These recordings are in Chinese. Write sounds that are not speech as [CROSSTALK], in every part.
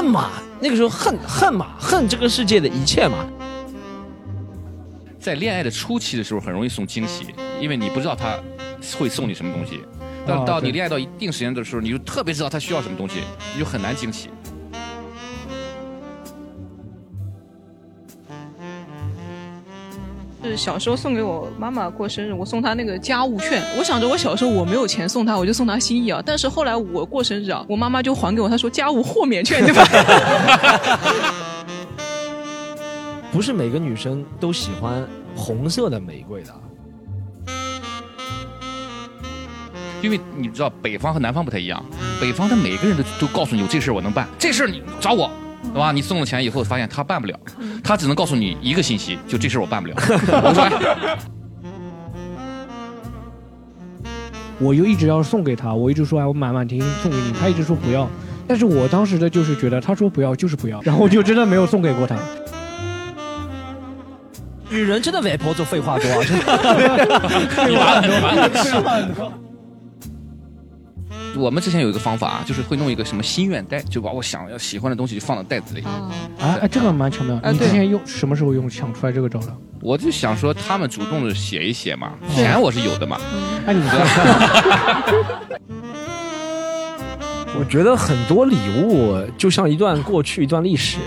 恨嘛，那个时候恨恨嘛，恨这个世界的一切嘛。在恋爱的初期的时候，很容易送惊喜，因为你不知道他会送你什么东西。到到你恋爱到一定时间的时候，你就特别知道他需要什么东西，你就很难惊喜。是小时候送给我妈妈过生日，我送她那个家务券。我想着我小时候我没有钱送她，我就送她心意啊。但是后来我过生日啊，我妈妈就还给我，她说家务豁免券对吧？[LAUGHS] 不是每个女生都喜欢红色的玫瑰的，因为你知道北方和南方不太一样，北方的每个人都都告诉你有这事我能办，这事你找我。对吧？你送了钱以后，发现他办不了，他只能告诉你一个信息，就这事我办不了。[LAUGHS] 我说，[LAUGHS] 我就一直要送给他，我一直说哎，我满满婷送给你，他一直说不要。但是我当时的就是觉得他说不要就是不要，然后我就真的没有送给过他。女人真的外婆就废话多，真的废话很多。[LAUGHS] 我们之前有一个方法啊，就是会弄一个什么心愿袋，就把我想要喜欢的东西就放到袋子里。啊，哎，这个蛮巧妙。你之前用什么时候用想出来这个招的？我就想说，他们主动的写一写嘛，钱我是有的嘛。哎，你 [LAUGHS] 我觉得很多礼物就像一段过去，一段历史。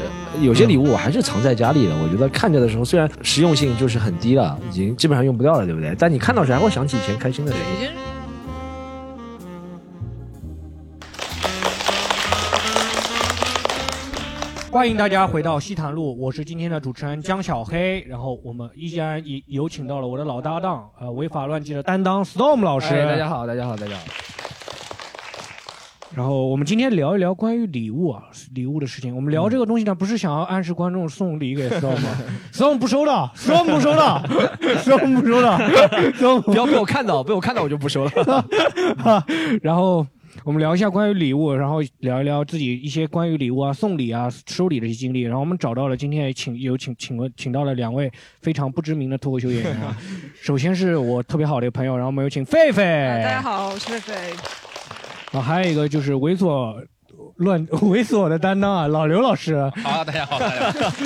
有些礼物我还是藏在家里的。我觉得看着的时候，虽然实用性就是很低了，已经基本上用不掉了，对不对？但你看到时还会想起以前开心的事情。欢迎大家回到西坛路，我是今天的主持人江小黑。然后我们依然有有请到了我的老搭档，呃，违法乱纪的担当 Storm 老师。大家好，大家好，大家好。然后我们今天聊一聊关于礼物啊，礼物的事情。我们聊这个东西呢，不是想要暗示观众送礼给 Storm 吗？[LAUGHS] Storm 不收了，Storm 不收了，Storm 不收了，Storm，不要被我看到，被我看到我就不收了。[LAUGHS] 然后。我们聊一下关于礼物，然后聊一聊自己一些关于礼物啊、送礼啊、收礼的一些经历。然后我们找到了今天也请有请请了请到了两位非常不知名的脱口秀演员啊。[LAUGHS] 首先是我特别好的一个朋友，然后我们有请狒狒。大家好，我是狒狒。然后还有一个就是猥琐乱猥琐的担当啊，老刘老师。好，大家好，大家好。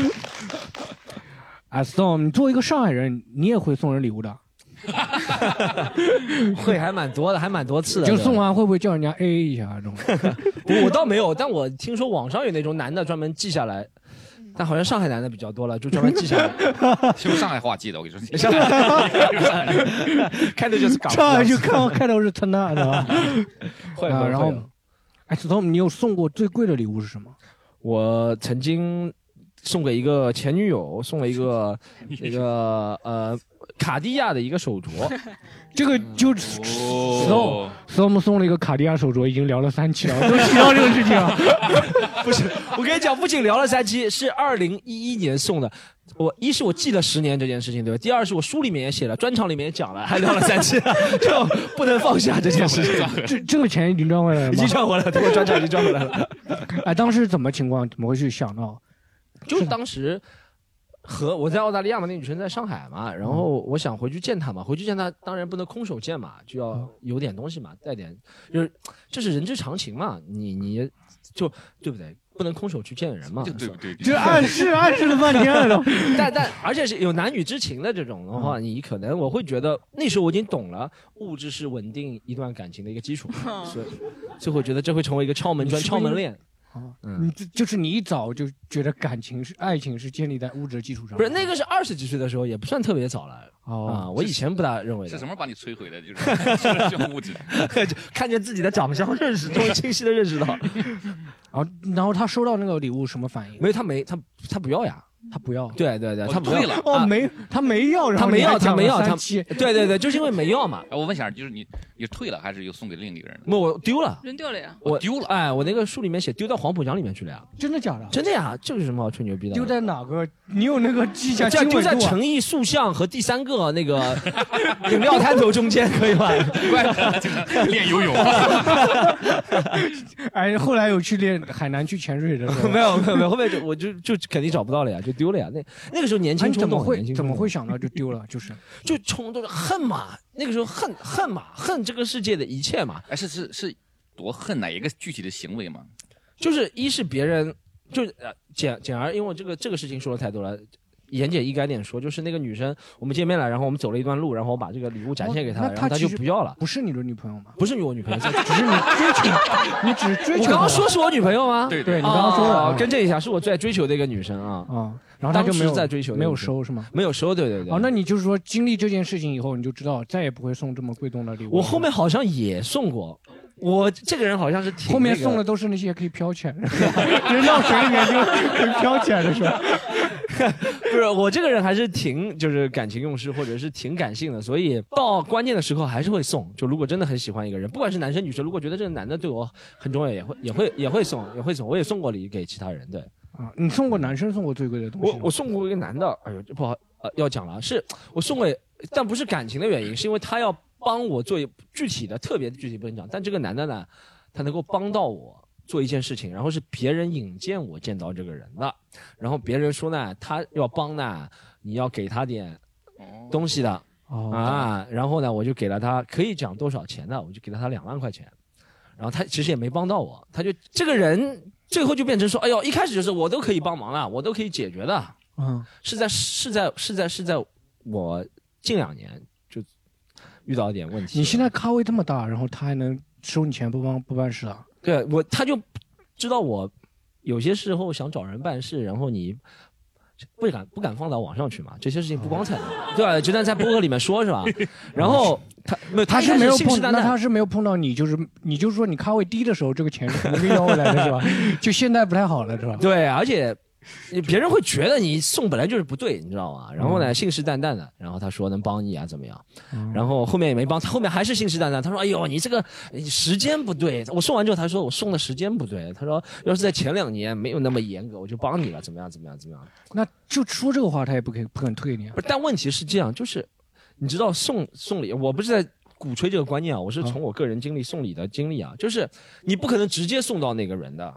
[LAUGHS] 啊，Storm，你作为一个上海人，你也会送人礼物的。[LAUGHS] 会还蛮多的，还蛮多次的。就送完会不会叫人家 A A 一下这种？[LAUGHS] 我倒没有，但我听说网上有那种男的专门记下来，但好像上海男的比较多了，就专门记下来。[LAUGHS] 用上海话记的，我跟你说。上海，开头就是港。上海就看开头是他那的。会啊，然后，哎，子彤，你有送过最贵的礼物是什么？我曾经送给一个前女友，送了一个那个呃。卡地亚的一个手镯，[LAUGHS] 这个就送送送了一个卡地亚手镯，已经聊了三期了，[LAUGHS] 都提到这个事情了。[LAUGHS] 不是，我跟你讲，不仅聊了三期，是二零一一年送的。我一是我记了十年这件事情，对吧？第二是我书里面也写了，专场里面也讲了，还聊了三期，就不能放下这件事情。这这个钱已经赚回来了，已经赚回来了，通过专场已经赚回来了。哎，当时怎么情况？怎么会去想到？就是当时。和我在澳大利亚嘛，那女生在上海嘛，然后我想回去见她嘛，回去见她当然不能空手见嘛，就要有点东西嘛，带点，就是这是人之常情嘛，你你就对不对？不能空手去见人嘛，对不对？就暗示暗示了半天了都。[LAUGHS] 但但而且是有男女之情的这种的话，你可能我会觉得那时候我已经懂了，物质是稳定一段感情的一个基础，所以就会觉得这会成为一个敲门砖、敲门链。嗯，就就是你一早就觉得感情是爱情是建立在物质基础上，不是那个是二十几岁的时候，也不算特别早了。哦，我以前不大认为。是什么把你摧毁的？就是 [LAUGHS] 就物质，看见自己的长相，认识 [LAUGHS] 终于清晰的认识到。然后，然后他收到那个礼物什么反应？没有，他没，他他不要呀。他不要，对对对，他退了哦，没，他没要，他没要，他没要，他对对对，就是因为没要嘛。我问一下，就是你你退了还是又送给另一个人？不，我丢了，扔掉了呀。我丢了，哎，我那个书里面写丢到黄浦江里面去了呀。真的假的？真的呀，这有什么好吹牛逼的？丢在哪个？你有那个记下？叫丢在诚意塑像和第三个那个饮料摊头中间，可以吧？练游泳。[LAUGHS] 哎，后来有去练海南去潜水的时候，[LAUGHS] 没有没有没有，后面就我就就肯定找不到了呀，就丢了呀。那那个时候年轻怎么会怎么会想到就丢了？就是 [LAUGHS] 就冲动恨嘛，那个时候恨恨嘛，恨这个世界的一切嘛。哎，是是是，多恨哪一个具体的行为嘛？就是一是别人就呃简简而，因为这个这个事情说的太多了。言简意赅点说，就是那个女生，我们见面了，然后我们走了一段路，然后我把这个礼物展现给她，然后她就不要了。不是你的女朋友吗？不是我女朋友，只是你追求，[LAUGHS] 你只是追求。我刚刚说是我女朋友吗？对对你刚刚说了哦更正一下，是我最追求的一个女生啊。啊，然后她就没有在追求没有收是吗？没有收，对对对。哦，那你就是说经历这件事情以后，你就知道再也不会送这么贵重的礼物。我后面好像也送过，我这个人好像是挺后面送的都是那些可以飘起来的，人到水里面就可以飘起来的是吧？[LAUGHS] 不是我这个人还是挺就是感情用事，或者是挺感性的，所以到关键的时候还是会送。就如果真的很喜欢一个人，不管是男生女生，如果觉得这个男的对我很重要，也会也会也会送，也会送。我也送过礼给其他人，对啊，你送过男生送过最贵的东西？我我送过一个男的，哎呦，这不好呃要讲了，是我送给，但不是感情的原因，是因为他要帮我做具体的特别具体不能讲，但这个男的呢，他能够帮到我。做一件事情，然后是别人引荐我见到这个人的，然后别人说呢，他要帮呢，你要给他点东西的哦。啊，然后呢，我就给了他，可以讲多少钱的，我就给了他两万块钱，然后他其实也没帮到我，他就这个人最后就变成说，哎呦，一开始就是我都可以帮忙了，我都可以解决的，嗯，是在是在是在是在我近两年就遇到一点问题。你现在咖位这么大，然后他还能收你钱不帮不办事啊？对我，他就知道我有些时候想找人办事，然后你不敢不敢放到网上去嘛，这些事情不光彩的，对吧？就在在博客里面说是吧？然后他 [LAUGHS] 没有，他是没有碰，那他是没有碰到你，就是你就是说你咖位低的时候，这个钱是肯定会要回来的是吧？就现在不太好了是吧？对，而且别人会觉得你送本来就是不对，你知道吗？然后呢，信誓旦旦的，然后他说能帮你啊，怎么样？然后后面也没帮，他后面还是信誓旦旦。他说：“哎呦，你这个时间不对。”我送完之后，他说我送的时间不对。他说要是在前两年没有那么严格，我就帮你了，怎么样？怎么样？怎么样？那就说这个话，他也不肯不肯退你啊不。是，但问题是这样，就是你知道送送礼，我不是在鼓吹这个观念啊，我是从我个人经历送礼的经历啊，就是你不可能直接送到那个人的，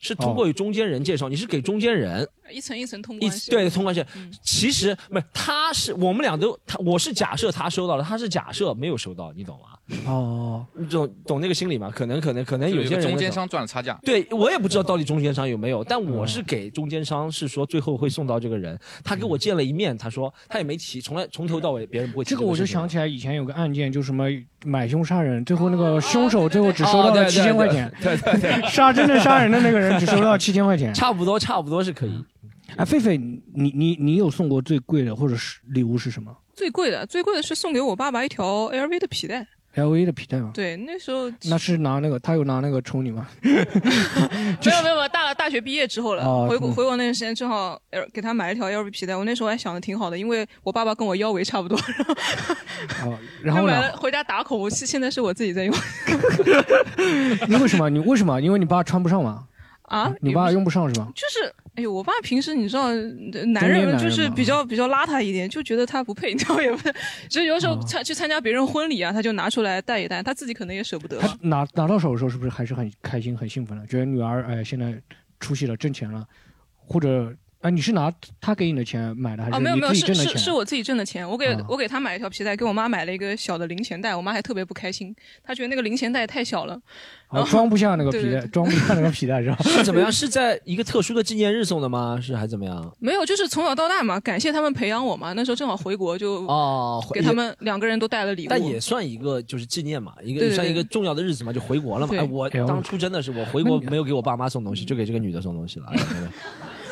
是通过与中间人介绍，你是给中间人。一层一层通一关系。对通关系，其实不是，他是我们俩都他我是假设他收到了，他是假设没有收到，你懂吗？哦，你懂懂那个心理吗？可能可能可能有些人中间。商赚了差价。对我也不知道到底中间商有没有，但我是给中间商是说最后会送到这个人，他给我见了一面，他说他也没提，从来从头到尾别人不会提这个我就想起来以前有个案件，就什么买凶杀人，最后那个凶手最后只收到了七千块钱，对对对，杀真正杀人的那个人只收到七千块钱。[LAUGHS] 差不多差不多是可以。哎，狒狒，你你你有送过最贵的或者是礼物是什么最贵的，最贵的是送给我爸爸一条 LV 的皮带。？LV 的皮带吗？对，那时候那是拿那个，他有拿那个抽你吗？[LAUGHS] 没有没有没有，大大学毕业之后了，回国回国那段时间正好 L 给他买了一条 LV 皮带，我那时候还想的挺好的，因为我爸爸跟我腰围差不多，哦，然后呢就买了？回家打口，我现现在是我自己在用 [LAUGHS] 你为什么？你为什么？因为你爸穿不上嘛？啊。你爸用不上是吧？就是，哎呦，我爸平时你知道，呃男人就是比较 [LAUGHS] 比较邋遢一点，就觉得他不配，你知道也不是，[LAUGHS] 就是有时候哦参去参加别人婚礼啊，他就拿出来戴一戴，他自己可能也舍不得。他拿拿到手的时候是不是还是很开心、很兴奋的？觉得女儿哎现在出息了，挣钱了，或者啊你是拿他给你的钱买的，还啊，是哦没有没有，是？是是我自己挣的钱，我给、啊我给他买了一条皮带，给我妈买了一个小的零钱袋，我妈还特别不开心，她觉得那个零钱袋太小了。啊，装不下那个皮带，对对对装不下那个皮带是吧？[LAUGHS] 是怎么样？是在一个特殊的纪念日送的吗？是还怎么样？没有，就是从小到大嘛，感谢他们培养我嘛。那时候正好回国，就哦，给他们两个人都带了礼物。但也算一个就是纪念嘛，一个对对对算一个重要的日子嘛，就回国了嘛。哎，我当初真的是我回国没有给我爸妈送东西，就给这个女的送东西了，哎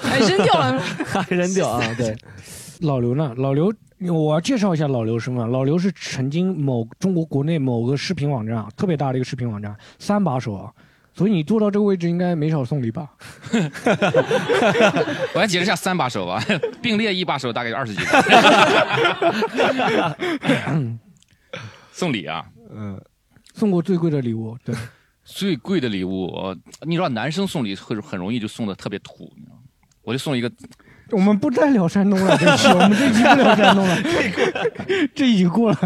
还扔掉了。对 [LAUGHS] 扔掉啊！[LAUGHS] 对，老刘呢？老刘，我要介绍一下老刘身份。老刘是曾经某中国国内某个视频网站啊，特别大的一个视频网站，三把手啊。所以你做到这个位置，应该没少送礼吧？[LAUGHS] 我来解释一下三把手吧，并列一把手大概有二十几个。送礼啊，嗯，送过最贵的礼物，对，最贵的礼物，呃你知道男生送礼会很容易就送的特别土，你知道吗？我就送一个，我们不再聊山东了，这期 [LAUGHS] 我们这期不聊山东了，[LAUGHS] 这已经过了。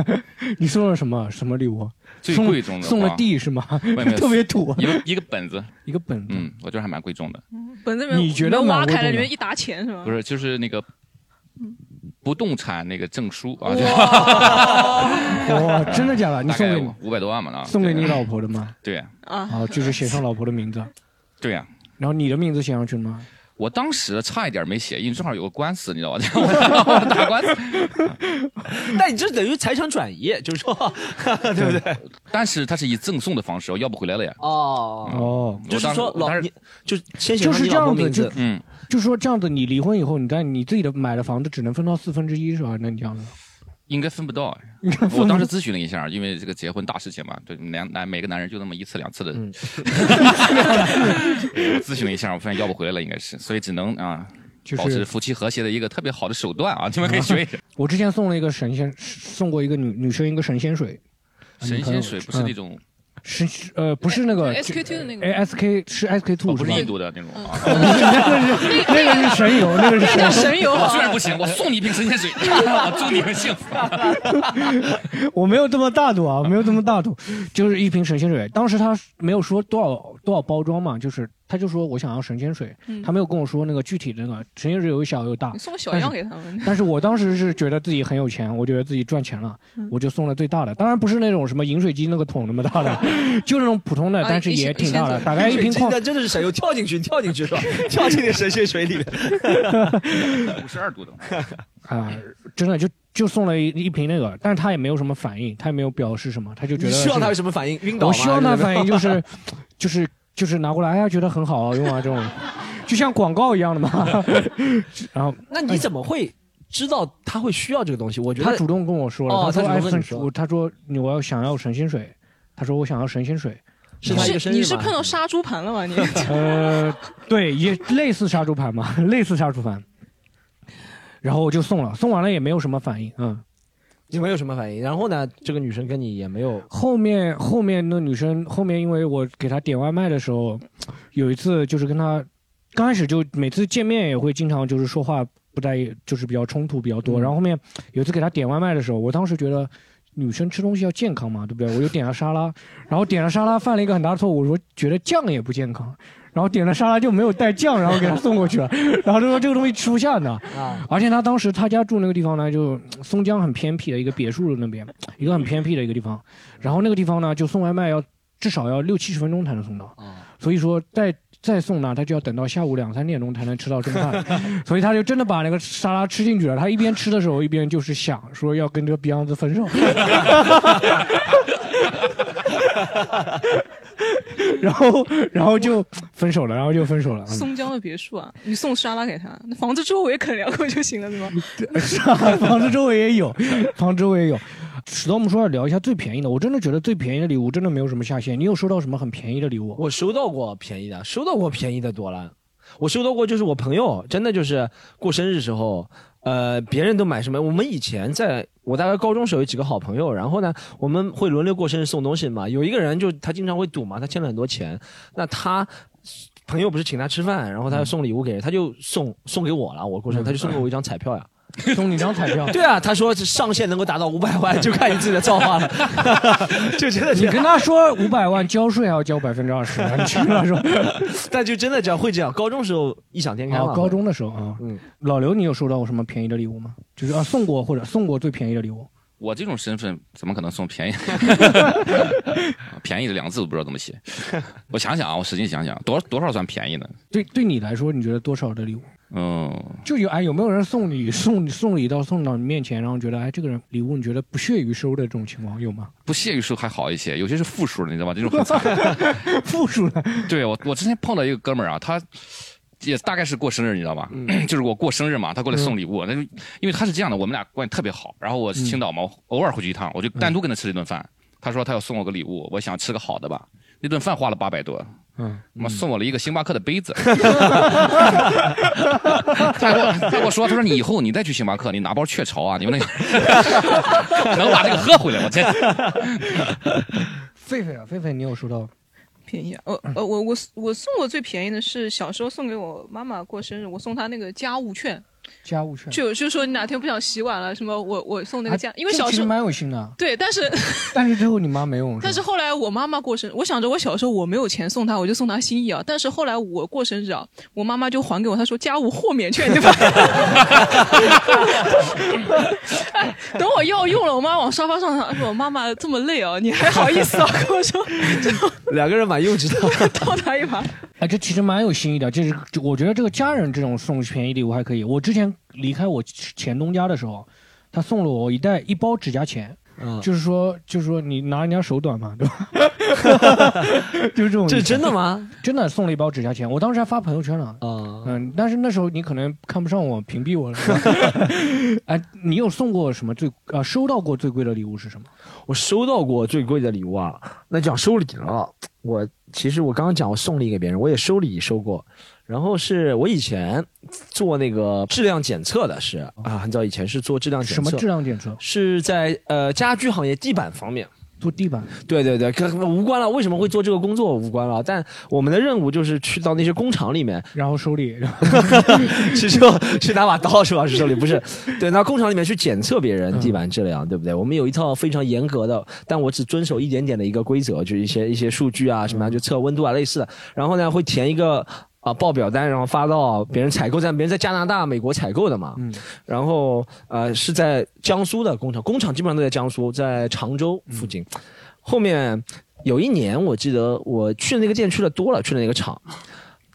你送了什么什么礼物？最贵重的送了地是吗？[LAUGHS] 特别土，一个一个本子，一个本子。嗯，我觉得还蛮贵重的。本子里面你觉得挖开了，里面一沓钱是吗？不是，就是那个不动产那个证书啊，就哇，真的假的？你送给你五百多万嘛呢？送给你老婆的吗？对啊，啊，就是写上老婆的名字。对呀，然后你的名字写上去了吗？我当时差一点没写，因为正好有个官司，你知道吧？[LAUGHS] 我打官司。[LAUGHS] 但你这等于财产转移，就是说，[LAUGHS] 对不对？但是他是以赠送的方式，我要不回来了呀。哦，哦，就是说我当时老你就先写就是这样子，就嗯，就是说这样子，你离婚以后，你在你自己的买的房子只能分到四分之一是吧？那你这样子，应该分不到。我当时咨询了一下，因为这个结婚大事情嘛，对男男每个男人就那么一次两次的。嗯 [LAUGHS] 我咨询了一下，我发现要不回来了，应该是，所以只能啊。就是保持夫妻和谐的一个特别好的手段啊！你们可以学一学。我之前送了一个神仙，送过一个女女生一个神仙水，神仙水不是那种，是呃不是那个 SK two 的那个哎 SK 是 SK 哦 two？不是印度的那种啊。那个是那个是神油，那个是那叫神油我虽然不行，我送你一瓶神仙水 [LAUGHS] [LAUGHS] 我祝你们幸福。[LAUGHS] 我没有这么大度啊，我没有这么大度，就是一瓶神仙水。当时他没有说多少多少包装嘛，就是他就说我想要神仙水，嗯他没有跟我说那个具体的那个神仙水有小有大你。送个小样给他们。[LAUGHS] 但是我当时是觉得自己很有钱，我觉得自己赚钱了，嗯我就送了最大的。当然不是那种什么饮水机那个桶那么大的，[LAUGHS] 就那种普通的，啊但是也挺大的，一千大概一瓶矿真的真的是神又，跳进去，跳进去是吧？[LAUGHS] 跳进那神仙水里面。五十二度的，啊，真的就就送了一一瓶那个，但是他也没有什么反应，他也没有表示什么，他就觉得你希望他有什么反应？晕倒吗？我希望他反应就是，就是就是拿过来，哎呀，觉得很好用啊，这种，[LAUGHS] 就像广告一样的嘛。[LAUGHS] 然后那你怎么会知道他会需要这个东西？我觉得他主动跟我说了，哦他主他说哎动跟你说神他说你我要想要神仙水，他说我想要神仙水，是他一个生日你是碰到杀猪盘了吗？你 [LAUGHS] 呃，对，也类似杀猪盘嘛，类似杀猪盘。然后我就送了，送完了也没有什么反应，嗯。你没有什么反应。然后呢，这个女生跟你也没有后面后面那女生后面，因为我给她点外卖的时候，有一次就是跟她刚开始就每次见面也会经常就是说话不太就是比较冲突比较多，嗯然后后面有一次给她点外卖的时候，我当时觉得。女生吃东西要健康嘛，对不对？我就点了沙拉，然后点了沙拉，犯了一个很大的错误，我说觉得酱也不健康，然后点了沙拉就没有带酱，然后给他送过去了，[LAUGHS] 然后他说这个东西吃不下的，啊，而且他当时他家住那个地方呢，就松江很偏僻的一个别墅那边，一个很偏僻的一个地方。然后那个地方呢，就送外卖要至少要六七十分钟才能送到，啊所以说再再送呢，他就要等到下午两三点钟才能吃到中饭。[LAUGHS] 所以他就真的把那个沙拉吃进去了。他一边吃的时候，一边就是想说要跟这个 Beyond 分手。[LAUGHS] 然后，然后就分手了，然后就分手了。嗯松江的别墅啊，你送沙拉给他，那房子周围啃两口就行了，是吗？[LAUGHS] 是啊，房子周围也有，[LAUGHS] 房子周围也有。史东，我们说要聊一下最便宜的。我真的觉得最便宜的礼物真的没有什么下限。你有收到什么很便宜的礼物？我收到过便宜的，收到过便宜的多了。我收到过，就是我朋友真的就是过生日时候，呃，别人都买什么？我们以前在我大概高中时候有几个好朋友，然后呢，我们会轮流过生日送东西嘛。有一个人就他经常会赌嘛，他欠了很多钱，那他。朋友不是请他吃饭，然后他要送礼物给人，他就送送给我了。我过生日，他就送给我一张彩票呀。[LAUGHS] 送你张彩票。[LAUGHS] 对啊，他说上限能够达到五百万，就看你自己的造化了。[LAUGHS] 就真的这样，你跟他说五百万交税还要交百分之二十，你去跟他说。但就真的这样会这样。高中时候异想天开嘛。啊，高中的时候啊，嗯，老刘，你有收到过什么便宜的礼物吗？就是啊，送过或者送过最便宜的礼物。我这种身份怎么可能送便宜？便宜的两个字都不知道怎么写。我想想啊，我使劲想想，多多少算便宜呢？对，对你来说，你觉得多少的礼物？嗯，就有哎，有没有人送礼送送礼到送到你面前，然后觉得哎，这个人礼物你觉得不屑于收的这种情况有吗？不屑于收还好一些，有些是负数的，你知道吗？这种很惨。负数的，[LAUGHS] 对我，我之前碰到一个哥们儿啊，他也大概是过生日，你知道吧？[CLEARS THROAT] 就是我过生日嘛，他过来送礼物，那、就因为他是这样的，我们俩关系特别好。然后我是青岛嘛，我偶尔回去一趟，我就单独跟他吃了一顿饭。他说他要送我个礼物，我想吃个好的吧。那顿饭花了八百多，嗯，妈送我了一个星巴克的杯子。[LAUGHS] 他给我他给我说，他说你以后你再去星巴克，你拿包雀巢啊，你们那个 [LAUGHS] 能把这个喝回来。我天，[LAUGHS] 狒狒啊，狒狒，你有收到？便宜啊！呃呃，我我我送过最便宜的是小时候送给我妈妈过生日，我送她那个家务券，家务券？就就说你哪天不想洗碗了什么，我我送那个家，因为小时候蛮有心的，对，但是 [LAUGHS] 但是最后你妈没用。但是后来我妈妈过生日，我想着我小时候我没有钱送她，我就送她心意啊。但是后来我过生日啊，我妈妈就还给我，她说家务豁免券，对吧？哎，[LAUGHS] 等我要用了，我妈往沙发上躺，说：“妈妈这么累啊，你还好意思啊？”跟我说，[LAUGHS] 两个人蛮幼稚的。倒他一把。哎，这其实蛮有心意的。这是我觉得这个家人这种送便宜礼物还可以。我之前离开我前东家的时候，他送了我一袋一包指甲钳，嗯，就是说就是说你拿人家手短嘛，对吧？[LAUGHS] 就是这种。这是真的吗？真的送了一包指甲钳，我当时还发朋友圈了。啊，嗯，但是那时候你可能看不上我，屏蔽我了。[LAUGHS] 哎，你有送过什么最呃收到过最贵的礼物是什么？我收到过最贵的礼物啊，那讲收礼了。我其实我刚刚讲我送礼给别人，我也收礼收过。然后是我以前做那个质量检测的是啊，很早以前是做质量检测，什么质量检测？是在呃家居行业地板方面。做地板。对对对，跟无关了。为什么会做这个工作无关了？但我们的任务就是去到那些工厂里面，然后收礼，[LAUGHS] 然后去说去拿把刀是吧？是手里不是？[LAUGHS] 对，那工厂里面去检测别人地板质量，对不对？我们有一套非常严格的，但我只遵守一点点的一个规则，就是一些一些数据啊什么啊，就测温度啊类似的。然后呢，会填一个。啊，报表单，然后发到别人采购站，别人在加拿大、美国采购的嘛。嗯，然后呃是在江苏的工厂，工厂基本上都在江苏，在常州附近。后面有一年，我记得我去的那个店去的多了，去的那个厂，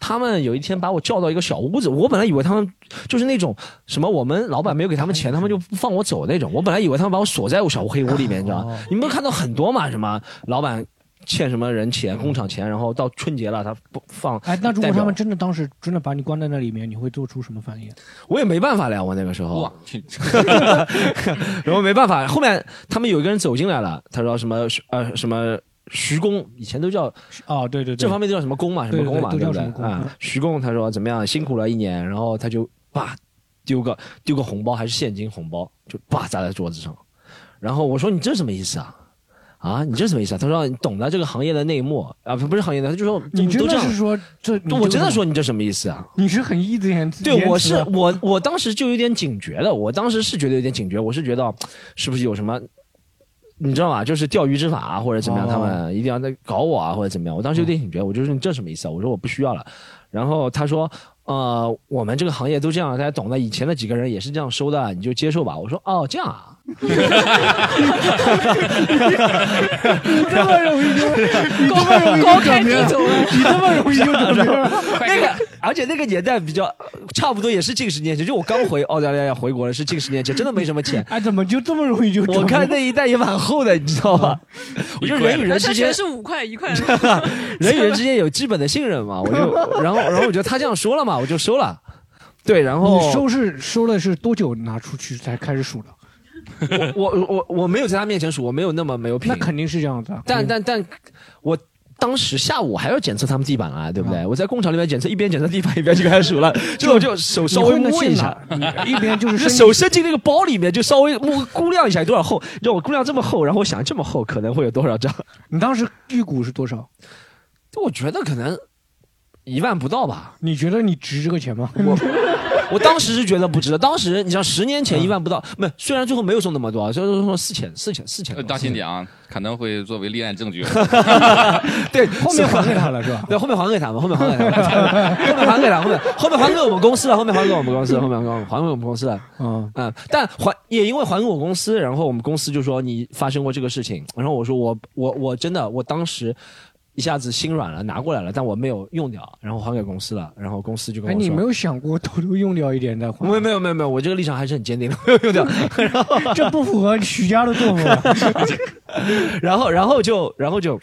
他们有一天把我叫到一个小屋子，我本来以为他们就是那种什么，我们老板没有给他们钱，他们就不放我走那种。我本来以为他们把我锁在我小黑屋里面，你知道吗？你们看到很多嘛，什么老板。欠什么人钱、工厂钱，然后到春节了他不放。哎，那如果他们真的当时真的把你关在那里面，你会做出什么反应？我也没办法了，我那个时候哇，，去 [LAUGHS] 然后没办法，后面他们有一个人走进来了，他说什么呃什么徐工，以前都叫哦，对对对，这方面都叫什么工嘛，什么工嘛，对对不对都叫什么工啊？徐工他说怎么样，辛苦了一年，然后他就叭丢个丢个红包，还是现金红包，就叭砸在桌子上，然后我说你这什么意思啊？啊，你这什么意思啊？他说你懂得这个行业的内幕啊，不不是行业的，他就说你真都这样的是。说这？我真的说你这什么意思啊？你是很义正言辞。对，我是我，我当时就有点警觉了。我当时是觉得有点警觉，我是觉得是不是有什么，你知道吗？就是钓鱼执法啊，或者怎么样，哦他们一定要在搞我啊，或者怎么样。我当时有点警觉，我就说你这什么意思啊？我说我不需要了。然后他说，呃，我们这个行业都这样，大家懂的。以前的几个人也是这样收的，你就接受吧。我说哦，这样啊。这么容易就你这么容易高开低就转变了，走了。你这么容易就转变了。那个，而且那个年代比较差不多也是近十年前，就我刚回澳大利亚回国了，是近十年前，真的没什么钱。哎，怎么就这么容易就？我看那一代也蛮厚的，你知道吧？我觉得人与人之间，是五块一块，人与人之间有基本的信任嘛，我就，然后，然后我觉得他这样说了嘛，我就收了。对，然后你收是收了是多久拿出去才开始数的？[LAUGHS] 我我我我没有在他面前数，我没有那么没有品那。肯定是这样子啊。但但但，我当时下午还要检测他们地板啊，对不对？我在工厂里面检测，一边检测地板一边就开始数了，[LAUGHS] 就我就手稍微摸一下，一边就是手伸进那个包里面，就稍微摸估量一下有多少厚，让我估量这么厚，然后我想这么厚可能会有多少张？[LAUGHS] 你当时预估是多少？我觉得可能一万不到吧。你觉得你值这个钱吗？我 [LAUGHS] 我当时是觉得不值得，当时你像十年前一万不到，没虽然最后没有送那么多，最后说四千四千四千呃，当心点啊，可能会作为立案证据。[LAUGHS] [LAUGHS] 对，后面还给他了是吧？对，后面还给他们，后面还给他们，后面还给他们，后面后面还给我们公司了，后面还给我们公司，后面还给我们还给我们公司了。嗯，嗯，但还也因为还给我公司，然后我们公司就说你发生过这个事情，然后我说我我我真的我当时一下子心软了，拿过来了，但我没有用掉，然后还给公司了，然后公司就跟哎，我说，你没有想过偷偷用掉一点再还？没有没有没有没有，我这个立场还是很坚定的，没有用掉。[LAUGHS] 然后这不符合许家的作风啊。然后然后就然后就。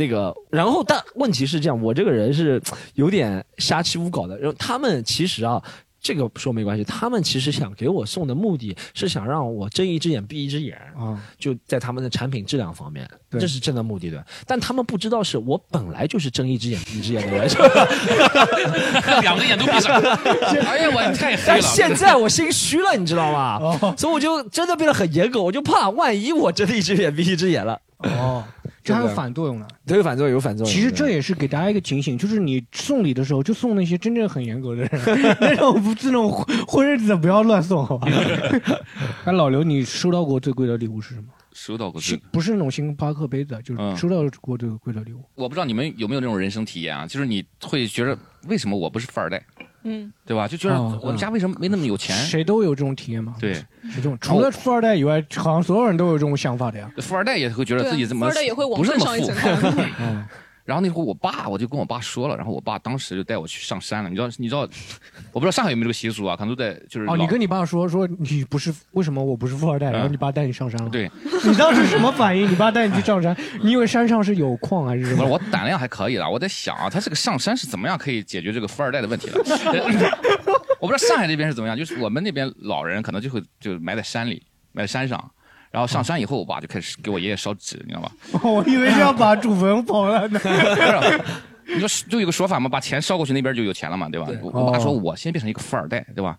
那个，然后但问题是这样，我这个人是有点瞎七污搞的。然后他们其实啊，这个说没关系，他们其实想给我送的目的是想让我睁一只眼闭一只眼，啊，就在他们的产品质量方面，这是真的目的对。但他们不知道是我本来就是睁一只眼闭一只眼的人，[LAUGHS] 两个眼都闭上。[LAUGHS] 哎呀，我太黑但了。现在我心虚了，你知道吗？哦所以我就真的变得很严格，我就怕万一我睁一只眼闭一只眼了，哦，这还有反作用呢。都有反作用，有反作用。其实这也是给大家一个警醒，就是你送礼的时候就送那些真正很严格的人，[LAUGHS] 那种不是那种混混日子的不要乱送，好吧？[LAUGHS] [LAUGHS] 哎，老刘，你收到过最贵的礼物是什么？收到过最，星不是那种星巴克杯子，就是嗯收到过最贵的礼物。我不知道你们有没有那种人生体验啊？就是你会觉得为什么我不是富二代，嗯，对吧？就觉得哦我们家为什么没那么有钱？谁都有这种体验吗？对，是这种。除了富二代以外，好像所有人都有这种想法的呀。富二代也会觉得自己怎么富二代也会往不是那么富更上一层。看。[LAUGHS] 嗯，然后那会儿我爸，我就跟我爸说了，然后我爸当时就带我去上山了。你知道，你知道，[LAUGHS] 我不知道上海有没有这个习俗啊？可能都在就是哦，你跟你爸说说你不是为什么我不是富二代，然后你爸带你上山了。对，你当时什么反应？你爸带你去上山，[LAUGHS] 你以为山上是有矿还是什么？我说我胆量还可以了，我在想啊，他这个上山是怎么样可以解决这个富二代的问题的？[LAUGHS] 我不知道上海这边是怎么样，就是我们那边老人可能就会就埋在山里，埋在山上。然后上山以后，我爸就开始给我爷爷烧纸，你知道吧？[LAUGHS] 我以为是要把祖坟刨了呢。[LAUGHS] 你说就有个说法嘛，把钱烧过去那边就有钱了嘛，对吧？我我爸说我先变成一个富二代，对吧？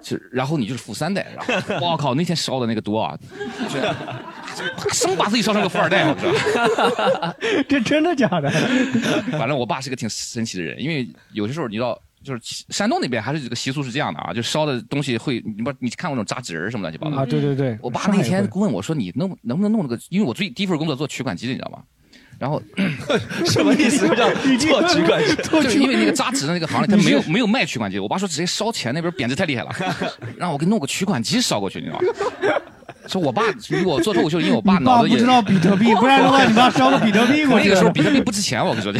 就然后你就是富三代，然后我靠，那天烧的那个多啊，就是生把自己烧成个富二代，我知道。[LAUGHS] 这真的假的？反正我爸是个挺神奇的人，因为有些时候你知道。就是山东那边还是这个习俗是这样的啊，就烧的东西会，你不你看过那种扎纸人什么乱七八糟啊？对对对。我爸那天问我说：“你能能不能弄那个？因为我最第一份工作做取款机的，你知道吗？然后 [LAUGHS] [LAUGHS] 什么意思？叫 [LAUGHS] 做取款机？就是因为那个扎纸的那个行业，他没有没有卖取款机。我爸说直接烧钱，那边贬值太厉害了，让我给弄个取款机烧过去，你知道吗？说我爸 [LAUGHS] 因为我做脱口秀，因为我爸脑子也不知道比特币，不然的话 [LAUGHS] 你爸烧个比特币过去。那个时候比特币不值钱，我跟你说，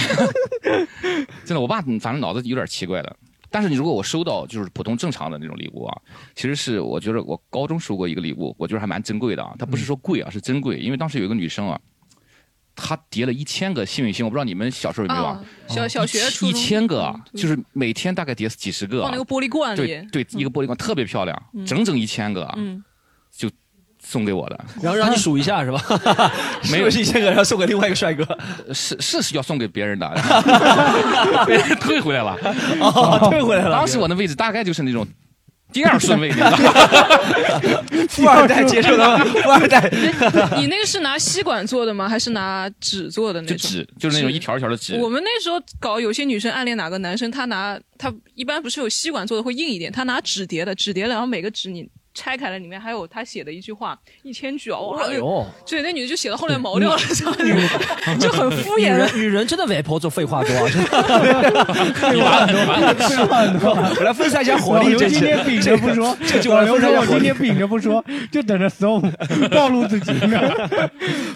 真的，我爸反正脑子有点奇怪的。但是你如果我收到就是普通正常的那种礼物啊，其实是我觉得我高中收过一个礼物，我觉得还蛮珍贵的啊。它不是说贵啊，是珍贵，因为当时有一个女生啊，她叠了一千个幸运星，我不知道你们小时候有没有啊？小小学一千个啊，就是每天大概叠几十个，放那个玻璃罐里，对对，一个玻璃罐特别漂亮，整整一千个，嗯，就。送给我的，然后让你数一下是吧？[LAUGHS] 没有一千个，然后送给另外一个帅哥，是是是要送给别人的，别 [LAUGHS] 人退回来了，哦，退回来了。当时我的位置大概就是那种第二顺位，你知道富二代接受的富 [LAUGHS] 二代。你那个是拿吸管做的吗？还是拿纸做的那种？就纸，就是那种一条一条的纸。我们那时候搞，有些女生暗恋哪个男生，他拿他一般不是有吸管做的会硬一点，他拿纸叠的，纸叠的，然后每个纸你。拆开了，里面还有他写的一句话，一千句哦，哇！所以那女的就写到后来毛掉了，[LAUGHS] [LAUGHS] 就很敷衍。女人真的外婆做废话多，废话 [LAUGHS] 很多，废话很多。我来分散一下火力。今天秉着不说，我今天秉着不说，就等着送暴露自己。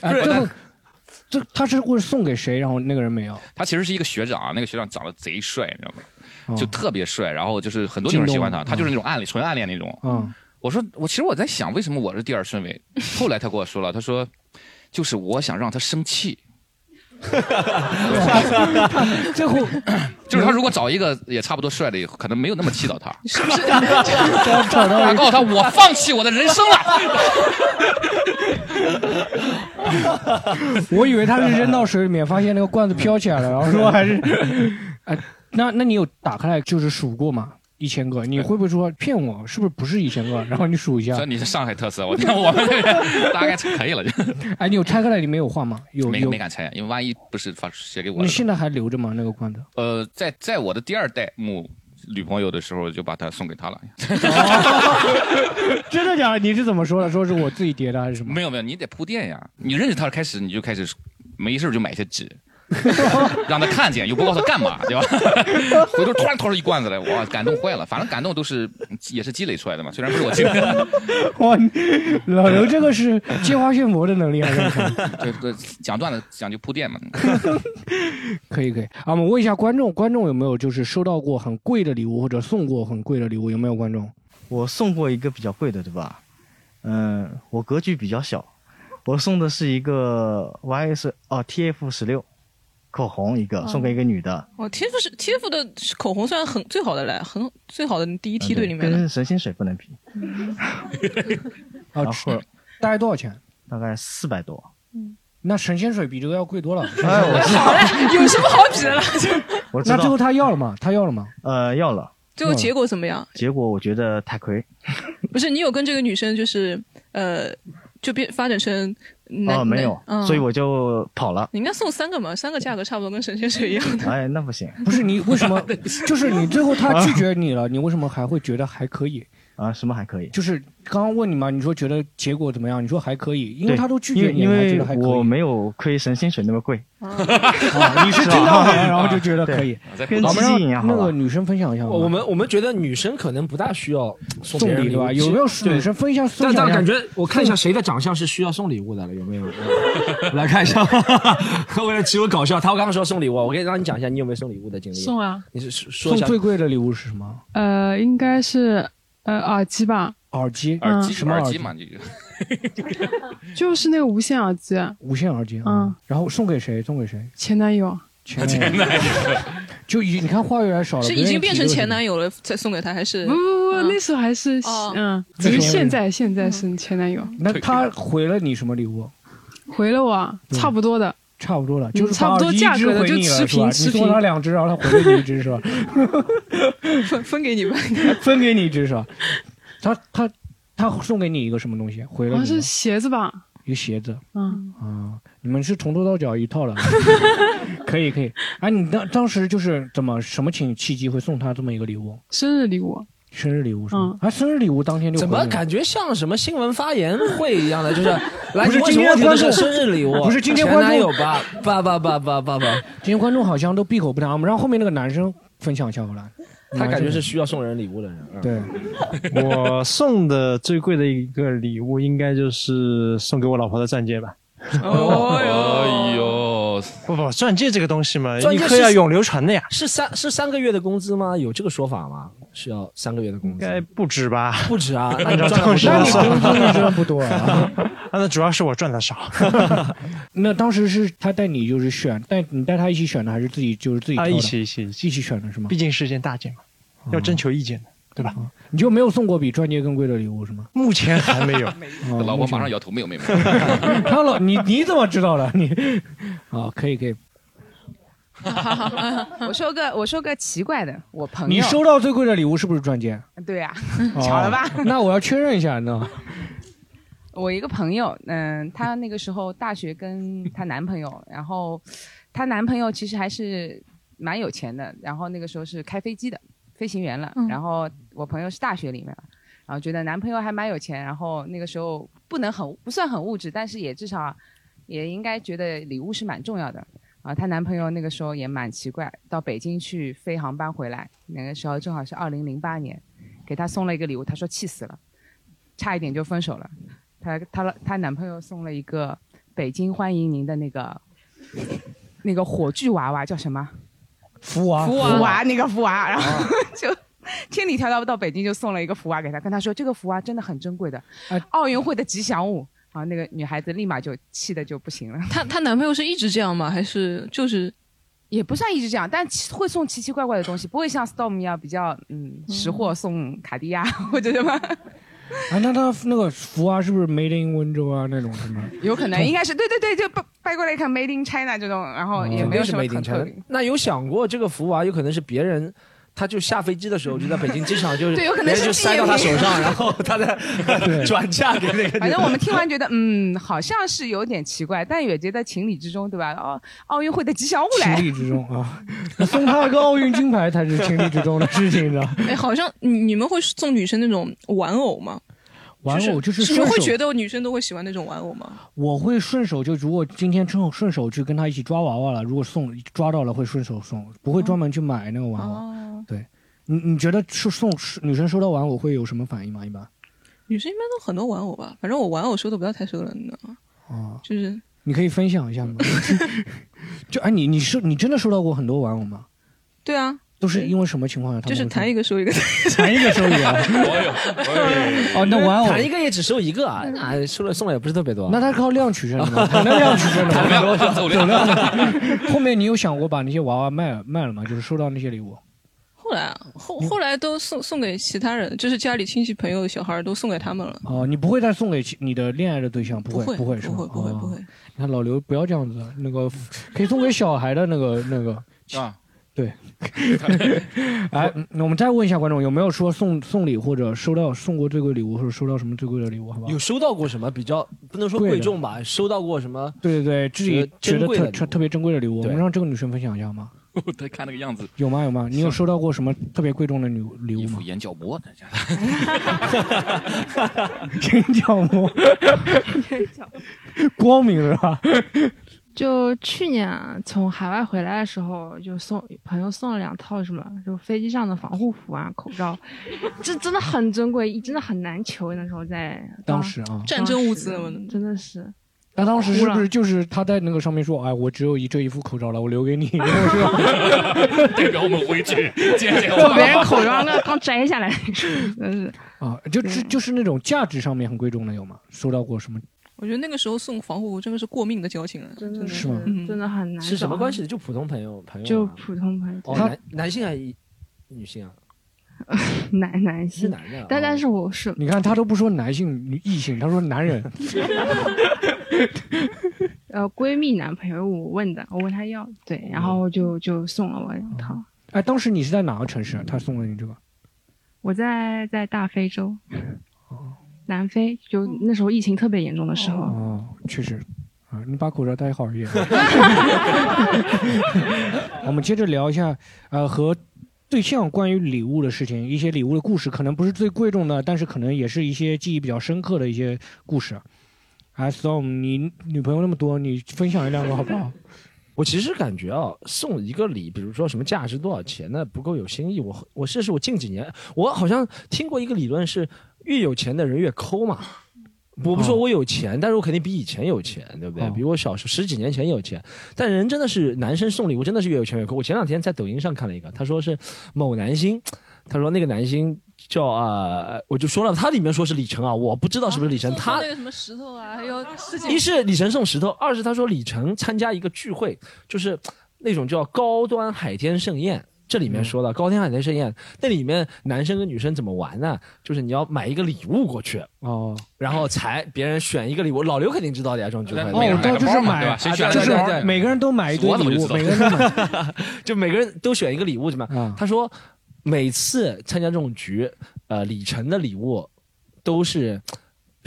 这这他是会送给谁？然后那个人没有。他其实是一个学长，那个学长长得贼帅，你知道吗？就特别帅，然后就是很多女生喜欢他，他就是那种暗恋，纯暗恋那种。嗯。我说，我其实我在想，为什么我是第二顺位？后来他跟我说了，他说，就是我想让他生气。[LAUGHS] 最后，就是他如果找一个也差不多帅的，可能没有那么气到他。[LAUGHS] 是不是？[LAUGHS] 他告诉他，我放弃我的人生了。我以为他是扔到水里面，发现那个罐子飘起来了，然后说还是，哎，那那你有打开来就是数过吗？一千个，你会不会说骗我？是不是不是一千个？[LAUGHS] 然后你数一下。这你是上海特色，我看我们大概可以了就。[LAUGHS] 哎，你有拆开来你没有换吗？有没没敢拆，因为万一不是发写给我。你现在还留着吗？那个罐子？呃，在在我的第二代母女朋友的时候，就把它送给她了。[LAUGHS] 真的假的？你是怎么说的？说是我自己叠的还是什么？没有没有，你得铺垫呀。你认识她开始，你就开始没事就买些纸。[LAUGHS] 让他看见又不告诉他干嘛，对吧？[LAUGHS] 回头突然掏出一罐子来，哇，感动坏了。反正感动都是也是积累出来的嘛，虽然不是我积累。[LAUGHS] 哇，老刘这个是借花献佛的能力啊！这个，讲段子讲究铺垫嘛。可以可以啊，我们问一下观众，观众有没有就是收到过很贵的礼物或者送过很贵的礼物？有没有观众？我送过一个比较贵的，对吧？嗯，我格局比较小，我送的是一个 YS 哦 TF 十六。口红一个送给一个女的哦，T F 是 T F 的口红，算很最好的了，很最好的第一梯队里面跟神仙水不能比。[LAUGHS] 然后大概多少钱？大概四百多。嗯，那神仙水比这个要贵多了。哎，我好了，有什么好比的了？[LAUGHS] 我那最后他要了吗？他要了吗？呃，要了。最后结果怎么样？结果我觉得太亏。[LAUGHS] 不是你有跟这个女生就是呃，就变发展成。哦，没有，所以我就跑了。你应该送三个嘛，三个价格差不多，跟神仙水一样的。哎，那不行，不是你为什么？[LAUGHS] 就是你最后他拒绝你了，你为什么还会觉得还可以？啊，什么还可以？就是刚刚问你嘛，你说觉得结果怎么样？你说还可以，因为他都拒绝你，因为还觉得还可以。我没有亏神仙水那么贵。[LAUGHS] 啊你是听到没，[LAUGHS] 然后就觉得可以。跟好我们基金一样，让那个女生分享一下吧。我们我们觉得女生可能不大需要送别人送礼对吧有没有对女生分享这分享一下样感觉，我看一下谁的长相是需要送礼物的了，有没有？[LAUGHS] 我来看一下，为了只有搞笑，他刚刚说送礼物，我可以让你讲一下你有没有送礼物的经历。送啊，你是说送最贵的礼物是什么？呃，应该是呃耳机吧，耳机，耳机什么耳机？嘛，这个 [LAUGHS] 就是那个无线耳机，无线耳机。嗯，然后送给谁？送给谁？前男友。前男友。[LAUGHS] [LAUGHS] 就已你看话越来越少了，是已经变成前男友了再送给他，还是不不不，那时候还是哦。嗯，只是现在现在是前男友。那他回了你什么礼物？回了我差不多的，差不多了，嗯就是差不多价格的就持平持平他两只，然后他回了你一只是吧？[LAUGHS] 分分给你吧？[LAUGHS] 分给你一只是吧？他他他送给你一个什么东西？回了好像是鞋子吧？一个鞋子嗯，啊！你们是从头到脚一套了，可 [LAUGHS] 以可以。哎，你当当时就是怎么什么情契机会送他这么一个礼物？生日礼物。生日礼物是吗嗯？啊，生日礼物当天就怎么感觉像什么新闻发言会一样的？就是 [LAUGHS] 来，不是你为今天是观众生日礼物？[LAUGHS] 不是今天前观众男友吧？吧吧吧吧吧吧，今天观众好像都闭口不谈，我们让后面那个男生分享一下好了。他感觉是需要送人礼物的人。嗯对，我送的最贵的一个礼物，应该就是送给我老婆的钻戒吧。哦哎呦，不不，钻戒这个东西嘛，钻戒是要永流传的呀，是三是三个月的工资吗？有这个说法吗？是要三个月的工资？应该不止吧？不止啊，[LAUGHS] 那按照你赚的不当时多啊的算工资真的不多啊。啊，[LAUGHS] 那主要是我赚的少，[LAUGHS] 那当时是他带你就是选，带你带他一起选的，还是自己就是自己挑啊，的？一起一起一起，一起选的是吗毕？竟是一件大件嘛，要征求意见的，对吧？你就没有送过比钻戒更贵的礼物是吗？目前还没有，[LAUGHS] 哦老婆马上摇头，没有没有没有。[LAUGHS] 他老你你怎么知道的？你啊，可以可以。[LAUGHS] 我说个我说个奇怪的，我朋友你收到最贵的礼物是不是钻戒？对呀、哦巧了吧？那我要确认一下呢。我一个朋友，嗯，她那个时候大学跟她男朋友，然后她男朋友其实还是蛮有钱的，然后那个时候是开飞机的飞行员了，嗯然后我朋友是大学里面，然后觉得男朋友还蛮有钱，然后那个时候不能很不算很物质，但是也至少也应该觉得礼物是蛮重要的。啊，她男朋友那个时候也蛮奇怪，到北京去飞航班回来，那个时候正好是二零零八年，给她送了一个礼物，她说气死了，差一点就分手了。她她她男朋友送了一个北京欢迎您的那个那个火炬娃娃，叫什么？福娃，福娃。那个福娃，然后 [LAUGHS] 就千里迢迢到北京就送了一个福娃给她，跟她说这个福娃真的很珍贵的。哎，奥运会的吉祥物。然后那个女孩子立马就气的就不行了，[LAUGHS] 她她男朋友是一直这样吗？还是就是也不算一直这样，但会送奇奇怪怪的东西，不会像 Storm 一样比较嗯识货送卡地亚或者什么，[LAUGHS] 啊，那他那个福娃是不是 Made in 温州啊那种什么？有可能应该是对对对，就掰掰过来看 Made in China 这种，然后也没有什么肯定是没顶成很特别。。那有想过这个福娃有可能是别人？他就下飞机的时候就在北京机场，就是 [LAUGHS] 对有可能是塞到他手上，然后他再对 [LAUGHS] [LAUGHS] 转嫁给那个。反正我们听完觉得，嗯，好像是有点奇怪，但也觉得情理之中，对吧？哦，奥运会的吉祥物来，情理之中啊，送他一个奥运金牌才是情理之中的事情你知道。哎，好像你你们会送女生那种玩偶吗？玩偶就是你们会觉得女生都会喜欢那种玩偶吗？我会顺手就，如果今天正好顺手去跟他一起抓娃娃了，如果送抓到了会顺手送，不会专门去买那个玩偶。哦，你你觉得是送是女生收到玩偶会有什么反应吗？一般女生一般都很多玩偶吧，反正我玩偶收的不要太收了，你知道吗？啊，就是你可以分享一下吗？[LAUGHS] 就哎，你你收你真的收到过很多玩偶吗？对啊，都是因为什么情况下他就是谈一个收一个。[LAUGHS] 谈一个收一个？[LAUGHS] 哦，那玩偶谈一个也只收一个啊，那收了送了也不是特别多。那他靠量取胜的吗？[LAUGHS] 谈量取胜的吗？走量走量。后面你有想过把那些娃娃卖了卖了吗？就是收到那些礼物。后来啊，后后来都送送给其他人，就是家里亲戚朋友的小孩都送给他们了。哦，你不会再送给你的恋爱的对象？不会，会，不会？不会，不会，哦不会。你看老刘不要这样子，那个可以送给小孩的那个那个。啊，[LAUGHS] 哎，那我们再问一下观众，有没有说送送礼或者收到送过最贵礼物，或者收到什么最贵的礼物？好吧有？收到过什么比较不能说贵重吧？收到过什么？对对对，自己觉得特特特别珍贵的礼物，我们让这个女生分享一下吗？我在看那个样子。有吗？有吗？你有收到过什么特别贵重的礼礼物吗？眼 [LAUGHS] 角膜，[LAUGHS] 眼角膜，光明是吧？就去年啊从海外回来的时候，就送朋友送了两套什么，就飞机上的防护服啊、口罩，[LAUGHS] 这真的很珍贵，真的很难求。那时候在当时啊，战争物资真的是。那当时是不是就是他在那个上面说：“哎，我只有一这一副口罩了，我留给你，是吧？”代表我们回去见见我。别人口罩那刚摘下来，真是啊，就就就是那种价值上面很贵重的有吗？收到过什么？我觉得那个时候送防护服真的是过命的交情了，真的是吗？真的很难。是什么关系？就普通朋友，朋友就普通朋友。哦，男男性还是女性啊？[LAUGHS] 男男性，男的。但但是我是，你看他都不说男性、女异性，他说男人。[LAUGHS] 呃，闺蜜男朋友，我问的，我问他要，对，然后就就送了我两套。哎，当时你是在哪个城市？他送了你这个？我在在大非洲，南非，就那时候疫情特别严重的时候。哦，确实，啊，你把口罩戴好一点。[LAUGHS] 我们接着聊一下，呃，和对象关于礼物的事情，一些礼物的故事，可能不是最贵重的，但是可能也是一些记忆比较深刻的一些故事。啊，Storm，你女朋友那么多，你分享一两个好不好？[LAUGHS] 我其实感觉啊，送一个礼，比如说什么价值多少钱的，不够有新意。我我这是我近几年，我好像听过一个理论是，越有钱的人越抠嘛。我不说我有钱，但是我肯定比以前有钱，对不对？比我小时十几年前有钱。但人真的是男生送礼物真的是越有钱越抠。我前两天在抖音上看了一个，他说是某男星，他说那个男星叫啊，我就说了，他里面说是李晨啊，我不知道是不是李晨。他那个什么石头啊，还有一是李晨送石头，二是他说李晨参加一个聚会，就是那种叫高端海天盛宴。这里面说到高天海天盛宴，那里面男生跟女生怎么玩呢？就是你要买一个礼物过去哦，然后才别人选一个礼物。老刘肯定知道的呀，这种聚会哦，就是买，就是每个人都买一堆礼物，每个人都买，[LAUGHS] 就每个人都选一个礼物，怎么？他说每次参加这种局，呃，李晨的礼物都是。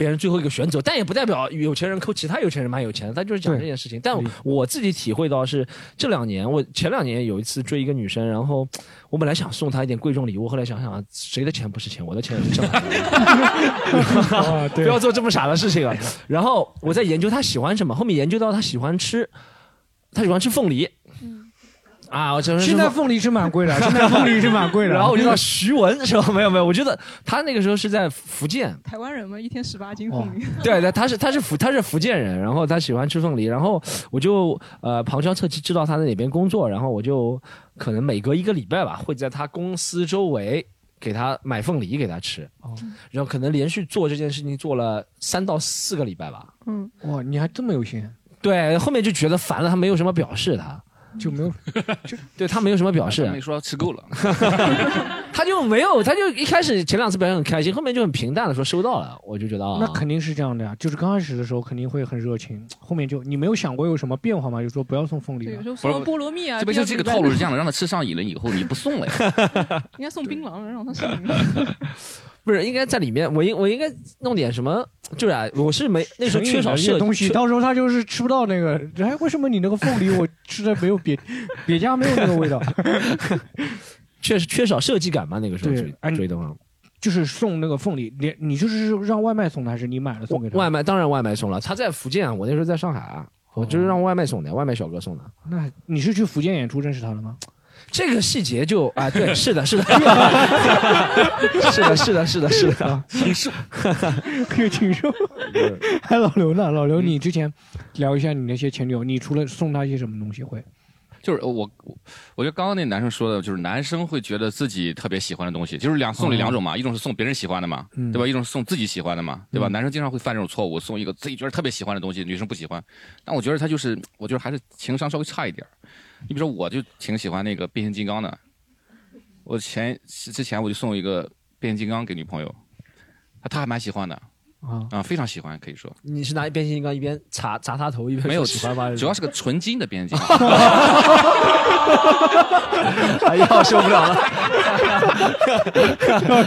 别人最后一个选择，但也不代表有钱人抠其他有钱人蛮有钱的，他就是讲这件事情。但我自己体会到是这两年，我前两年有一次追一个女生，然后我本来想送她一点贵重礼物，后来想想谁的钱不是钱，我的钱也是挣来的，不要做这么傻的事情啊。[LAUGHS] 然后我在研究她喜欢什么，后面研究到她喜欢吃，她喜欢吃凤梨。啊，我现在凤梨是蛮贵的，现在凤梨是蛮贵的。然后我就道徐文是吧？没有没有，我觉得他那个时候是在福建。台湾人嘛，一天十八斤凤梨。[LAUGHS] 对对，他是他是福他是福建人，然后他喜欢吃凤梨，然后我就呃旁敲侧击知道他在哪边工作，然后我就可能每隔一个礼拜吧，会在他公司周围给他买凤梨给他吃。哦。然后可能连续做这件事情做了三到四个礼拜吧。嗯。哇，你还这么有心。对，后面就觉得烦了，他没有什么表示他。就没有，[LAUGHS] 就对他没有什么表示，没说吃够了，[LAUGHS] [LAUGHS] 他就没有，他就一开始前两次表现很开心，后面就很平淡的说收到了，我就觉得啊，那肯定是这样的呀，就是刚开始的时候肯定会很热情，后面就你没有想过有什么变化吗？就说不要送凤梨，有时候送菠萝蜜啊，这不就这个套路是这样的，让他吃上瘾了以后你不送了呀，应该送槟榔让他送。不是应该在里面？我应我应该弄点什么？就是啊，我是没那时候缺少些东西，到时候他就是吃不到那个。哎，为什么你那个凤梨我吃的没有别别家没有那个味道？[LAUGHS] 确实缺少设计感嘛？那个时候追追的话，就是送那个凤梨，你你就是让外卖送的，还是你买了送给他？外卖当然外卖送了。他在福建，啊我那时候在上海啊，我就是让外卖送的，外卖小哥送的。那你是去福建演出认识他了吗？这个细节就 [LAUGHS] 啊，对，[LAUGHS] [LAUGHS] 是的，是的，是的，是的，是的，是的，禽兽，有禽兽。还老刘呢？老刘，你之前聊一下你那些前女友，你除了送她一些什么东西会？就是我，我觉得刚刚那男生说的，就是男生会觉得自己特别喜欢的东西，就是两送礼两种嘛，一种是送别人喜欢的嘛，对吧？一种是送自己喜欢的嘛，对吧？男生经常会犯这种错误，送一个自己觉得特别喜欢的东西，女生不喜欢。但我觉得他就是，我觉得还是情商稍微差一点。你比如说，我就挺喜欢那个变形金刚的。我前之前我就送一个变形金刚给女朋友，她还蛮喜欢的啊啊，非常喜欢，可以说。你是拿变形金刚一边砸砸他头一边没有喜欢吗？主要是个纯金的变形金刚。[LAUGHS] 哎呀，受不了了！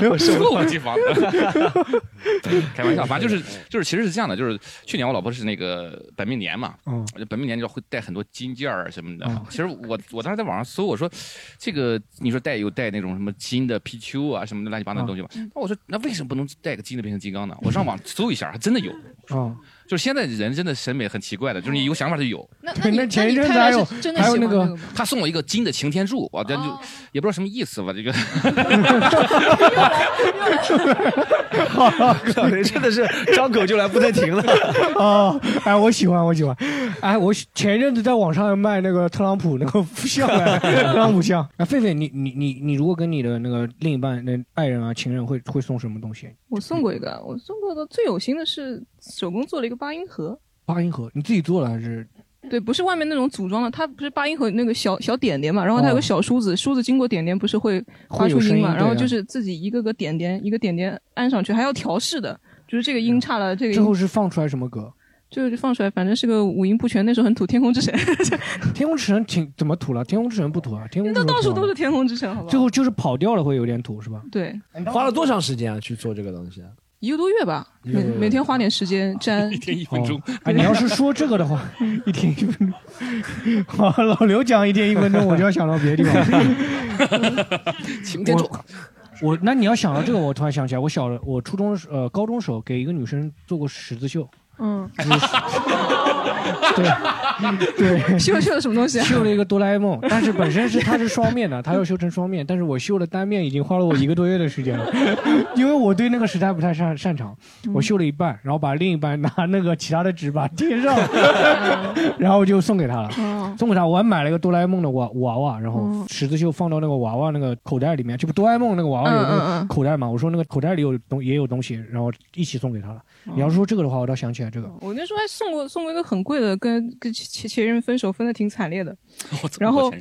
我收购机房的，[LAUGHS] 开玩笑，反正就是就是，其实是这样的，就是去年我老婆是那个本命年嘛，嗯，本命年就会带很多金件儿什么的。嗯 [LAUGHS] 其实我我当时在网上搜，我说这个你说带有带那种什么金的貔貅啊什么的乱七八糟的东西嘛，那我说那为什么不能带个金的变形金刚呢？我上网搜一下，还真的有。啊，就是现在人真的审美很奇怪的，就是你有想法就有。那对那前一阵子还有还有那个他送我一个金的擎天柱，我这就也不知道什么意思吧，这个。哈哈哈哈哈真的是张口就来，不能停了。[LAUGHS] 哦，哎，我喜欢，我喜欢。哎，我前一阵子在网上卖那个特朗普那个像来，[LAUGHS] 特朗普像。那，狒狒，你你你你如果跟你的那个另一半、那爱人啊、情人会会送什么东西？我送过一个，我送过的最有心的是手工做了一个八音盒。八音盒，你自己做的还是？对，不是外面那种组装的，它不是八音盒那个小小点点嘛，然后它有个小梳子，梳子经过点点不是会发出音嘛，然后就是自己一个个点点一个点点按上去，还要调试的，就是这个音差了，这个最后音是放出来什么歌？就是放出来，反正是个五音不全，那时候很土，天空之城，[LAUGHS] 天空之城挺怎么土了？天空之城不土啊，天空之那城到处都是天空之城，好吧？最后就是跑掉了，会有点土是吧？对，花了多长时间啊去做这个东西啊？一个多月吧，每每天花点时间 [LAUGHS] 粘，一天一分钟。哎，你要是说这个的话，[LAUGHS] 一天一分钟。好，老刘讲一天一分钟，我就要想到别的地方。擎天柱。我那你要想到这个，我突然想起来，我小我初中呃高中时候给一个女生做过十字绣。嗯，对 [LAUGHS] 对，绣绣了什么东西啊？绣了一个哆啦 A 梦，但是本身是它是双面的，它要绣成双面，但是我绣了单面已经花了我一个多月的时间了，[LAUGHS] 因为我对那个实在不太擅擅长，我绣了一半，然后把另一半拿那个其他的纸把它贴上，[LAUGHS] 然后就送给他了，送给他，我还买了一个哆啦 A 梦的娃娃娃，然后十字绣放到那个娃娃那个口袋里面，这不哆啦 A 梦那个娃娃有那个口袋嘛，我说那个口袋里有东也有东西，然后一起送给他了。你要说这个的话，我倒想起来这个。我那时候还送过送过一个很贵的，跟跟前前任分手分的挺惨烈的，[LAUGHS] 然后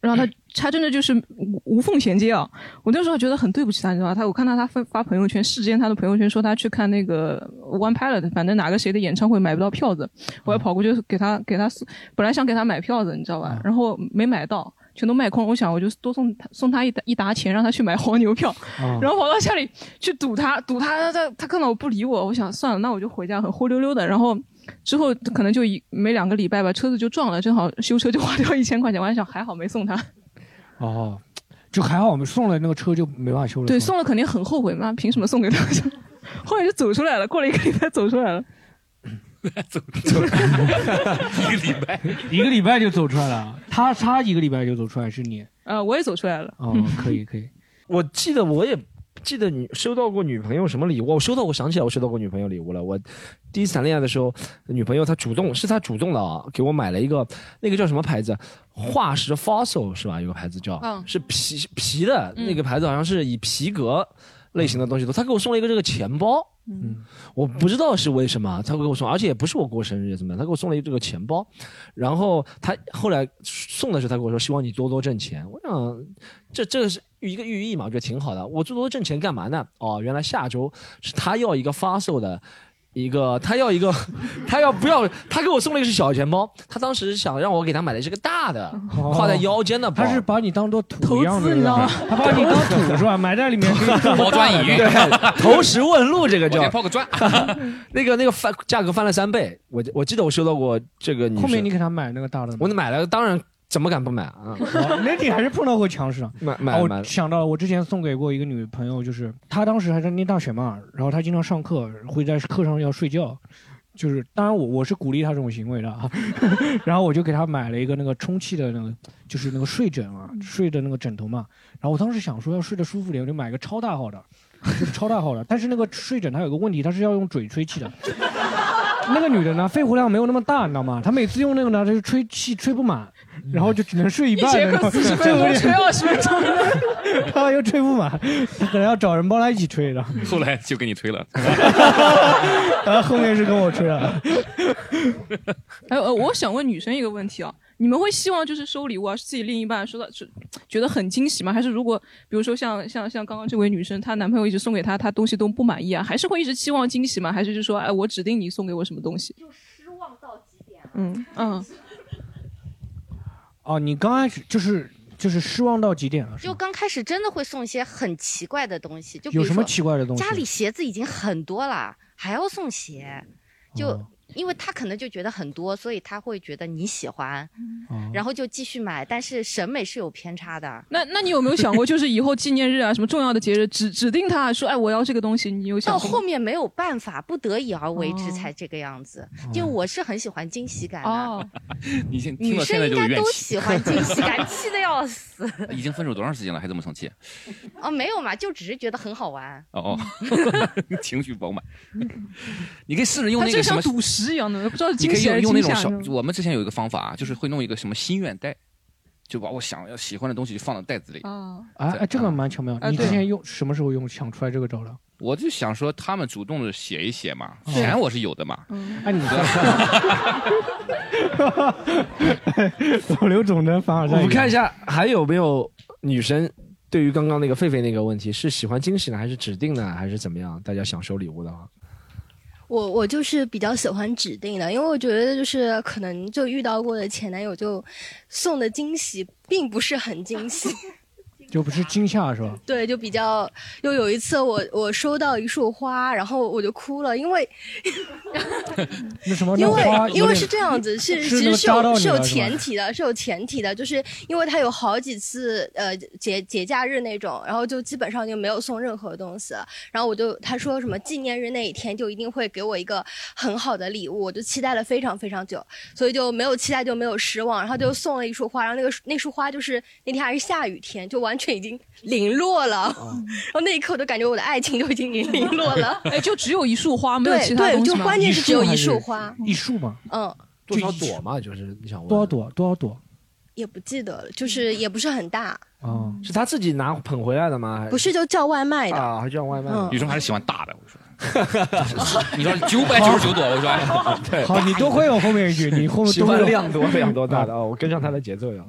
然后他他真的就是无无缝衔接啊！我那时候觉得很对不起他，你知道吧？他我看到他发发朋友圈，世间他的朋友圈说他去看那个 One Pilot，反正哪个谁的演唱会买不到票子，我还跑过去给他给他送，本来想给他买票子，你知道吧？然后没买到。全都卖空，我想我就多送他送他一沓一沓钱，让他去买黄牛票，啊然后跑到家里去堵他，堵他，他他看到我不理我，我想算了，那我就回家，很灰溜溜的。然后之后可能就一没两个礼拜吧，车子就撞了，正好修车就花掉一千块钱，我还想还好没送他。哦，就还好我们送了那个车就没办法修了。对，送了肯定很后悔嘛，凭什么送给他？[LAUGHS] 后来就走出来了，过了一个礼拜走出来了。走走，一个礼拜，一个礼拜就走出来了。他他一个礼拜就走出来，是你呃，我也走出来了。哦，可以可以。我记得我也记得你收到过女朋友什么礼物，我收到我想起来我收到过女朋友礼物了。我第一次谈恋爱的时候，女朋友她主动是她主动的啊，给我买了一个那个叫什么牌子，化石 Fossil 是吧？有个牌子叫，嗯是皮皮的嗯那个牌子，好像是以皮革类型的东西都。他给我送了一个这个钱包。嗯，我不知道是为什么，他给我送，而且也不是我过生日怎么样，他给我送了一个这个钱包，然后他后来送的时候，他跟我说希望你多多挣钱。我想这这是一个寓意嘛，我觉得挺好的。我多多挣钱干嘛呢？哦，原来下周是他要一个发售的。一个，他要一个，他要不要？他给我送了一个是小钱包，他当时想让我给他买的是个大的，挎在腰间的包。他是把你当做土一样的，投资你知道吗他把你当土 [LAUGHS] 是吧？埋在里面可以当抛砖引玉对，[LAUGHS] 投石问路这个叫抛个砖。[LAUGHS] 那个那个翻价格翻了三倍，我我记得我收到过这个女。后面你给他买那个大的吗，我买了，当然怎么敢不买啊？哦那你还是碰到过强势啊！啊买买买我想到，我之前送给过一个女朋友，就是她当时还在念大学嘛，然后她经常上课，会在课上要睡觉，就是当然我我是鼓励她这种行为的啊，[LAUGHS] 然后我就给她买了一个那个充气的那个，就是那个睡枕啊，睡的那个枕头嘛，然后我当时想说要睡得舒服点，我就买个超大号的，就是超大号的，但是那个睡枕它有个问题，它是要用嘴吹气的。[LAUGHS] 那个女的呢，肺活量没有那么大，你知道吗？她每次用那个呢，她就吹气吹不满，然后就只能睡一半。一节课四十分钟吹二十分钟，[LAUGHS] 他又吹不满，她可能要找人帮他一起吹的。后来就给你吹了。然后后面是跟我吹了。[LAUGHS] 哎呃，我想问女生一个问题啊，你们会希望就是收礼物啊，是自己另一半收到是觉得很惊喜吗？还是如果比如说像像像刚刚这位女生，她男朋友一直送给她，她东西都不满意啊，还是会一直期望惊喜吗？还是就说哎，我指定你送给我什么东西？就失望到极点。嗯嗯，哦，你刚开始就是就是失望到极点了。就刚开始真的会送一些很奇怪的东西，就比有什么奇怪的东西家里鞋子已经很多了，还要送鞋，就。哦因为他可能就觉得很多，所以他会觉得你喜欢，哦然后就继续买。但是审美是有偏差的。那那你有没有想过，就是以后纪念日啊，什么重要的节日，指指定他说，哎，我要这个东西，你有想到过到？后面没有办法，不得已而为之哦才这个样子。就我是很喜欢惊喜感的，哦，[LAUGHS] 你现听女到现在生应该都。喜欢惊喜感，气的要死。[LAUGHS] 已经分手多长时间了，还这么生气？哦，没有嘛，就只是觉得很好玩。哦哦，[LAUGHS] 情绪饱满。你可以试着用那个什么就像赌石一样的，不知道你可以惊喜还是用用那种小，我们之前有一个方法，就是会弄一个什么心愿袋，就把我想要喜欢的东西就放到袋子里。啊，哎哎，这个蛮巧妙。你之前用什么时候用想出来这个招的？我就想说，他们主动的写一写嘛，哦钱我是有的嘛。哎，你 [LAUGHS] 保留总的凡尔赛。我们看一下还有没有女生对于刚刚那个狒狒那个问题，是喜欢惊喜呢，还是指定呢，还是怎么样？大家想收礼物的话，我我就是比较喜欢指定的，因为我觉得就是可能就遇到过的前男友就送的惊喜并不是很惊喜，[LAUGHS] 就不是惊吓是吧？对，就比较又有一次我我收到一束花，然后我就哭了，因为 [LAUGHS] 那什么？因为因为是这样子，是是其实是有是有前提的，是有前提的，就是因为他有好几次呃节节假日那种，然后就基本上就没有送任何东西，然后我就他说什么纪念日那一天就一定会给我一个很好的礼物，我就期待了非常非常久，所以就没有期待就没有失望，然后就送了一束花，然后那个那束花就是那天还是下雨天，就完全已经零落了，[LAUGHS] 然后那一刻我都感觉我的爱情都已经零零落了，[LAUGHS] 哎，就只有一束花，没有对其他对，东西吗就关键是只有一束花，一束吗？嗯。多少朵嘛？就是你想问多少朵？多少朵？也不记得了，就是也不是很大，哦，是他自己拿捧回来的吗？还不是就叫外卖的。啊，还叫外卖女生还是喜欢大的，我说。[LAUGHS] 你说九百九十九朵，我说哎，对，好，你多亏我后面一句，你后面喜欢量多量多大的啊，我跟上他的节奏呀。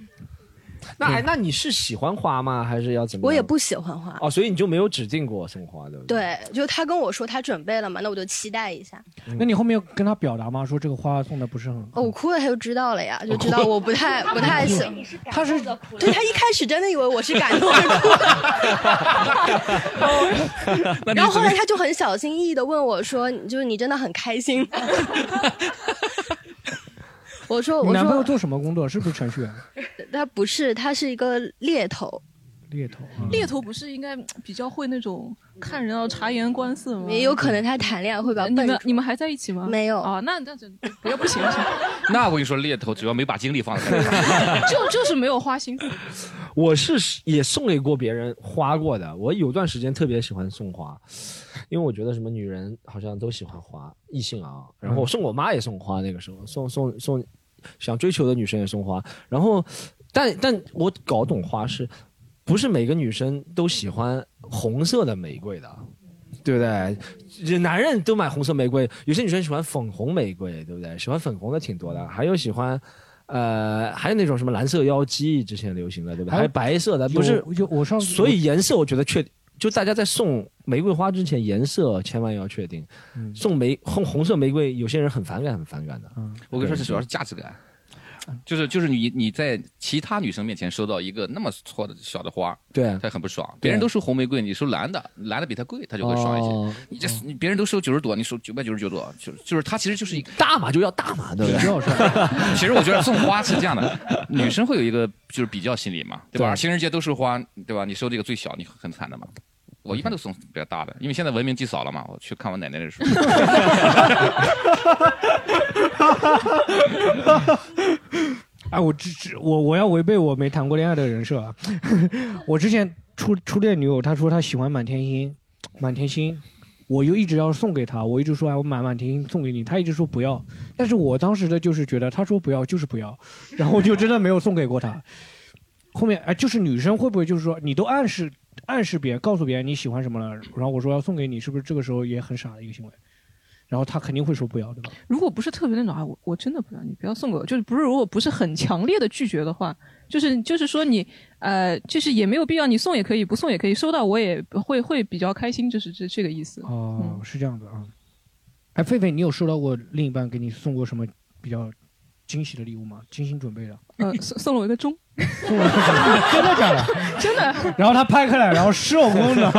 那哎，那你是喜欢花吗？还是要怎么？我也不喜欢花。哦，所以你就没有指定过送花，对不对？对，就他跟我说他准备了嘛，那我就期待一下。那你后面有跟他表达吗？说这个花送的不是很哦，我哭了，他就知道了呀，就知道我不太不太喜。他是对他一开始真的以为我是感动的哭，[LAUGHS] 然后后来他就很小心翼翼的问我说：“就是你真的很开心吗？” [LAUGHS] 我说：“我你男朋友做什么工作？是不是程序员？[LAUGHS] 他不是，他是一个猎头。”猎头。猎头不是应该比较会那种看人要察言观色吗？也有可能他谈恋爱会比较笨你们你们还在一起吗？没有啊，那那这不要不行不行，[LAUGHS] 那我跟你说，猎头主要没把精力放在 [LAUGHS] 就就是没有花心思。我是也送给过别人花过的，我有段时间特别喜欢送花，因为我觉得什么女人好像都喜欢花，异性啊。然后我送我妈也送花，那个时候送送送，想追求的女生也送花。然后，但但我搞懂花是，不是每个女生都喜欢红色的玫瑰的。对不对？这男人都买红色玫瑰，有些女生喜欢粉红玫瑰，对不对？喜欢粉红的挺多的，还有喜欢，呃，还有那种什么蓝色妖姬，之前流行的，对不对？还有白色的，不是有有我上次所以颜色我觉得确，就大家在送玫瑰花之前，颜色千万要确定。嗯送玫红红色玫瑰，有些人很反感，很反感的。我跟你说，这主要是价值感。就是就是你你在其他女生面前收到一个那么错的小的花，对，她很不爽。别人都收红玫瑰，你收蓝的，蓝的比它贵，她就会爽一些。哦你这你别人都收九十朵，你收九百九十九朵，就就是她其实就是一个大码就要大码，对不对？[LAUGHS] 其实我觉得送花是这样的，女生会有一个就是比较心理嘛，对吧？对情人节都收花，对吧？你收这个最小，你很惨的嘛。我一般都送比较大的，因为现在文明祭扫了嘛。我去看我奶奶的时候，[LAUGHS] 哎，我只只我我要违背我没谈过恋爱的人设啊！[LAUGHS] 我之前初初恋女友，她说她喜欢满天星，满天星，我又一直要送给她，我一直说哎我满满天星送给你，她一直说不要，但是我当时的就是觉得她说不要就是不要，然后我就真的没有送给过她。后面哎，就是女生会不会就是说你都暗示暗示别人，告诉别人你喜欢什么了，然后我说要送给你，是不是这个时候也很傻的一个行为？然后他肯定会说不要，对吧？如果不是特别那种啊，我我真的不要，你不要送给我。就是不是如果不是很强烈的拒绝的话，就是就是说你呃，就是也没有必要，你送也可以，不送也可以，收到我也会会比较开心，就是这这个意思。哦，是这样的啊。哎，狒狒，你有收到过另一半给你送过什么比较惊喜的礼物吗？精心准备的？呃，送送了我一个钟。[LAUGHS] 真的假的？真的。然后他拍开来，然后手工的。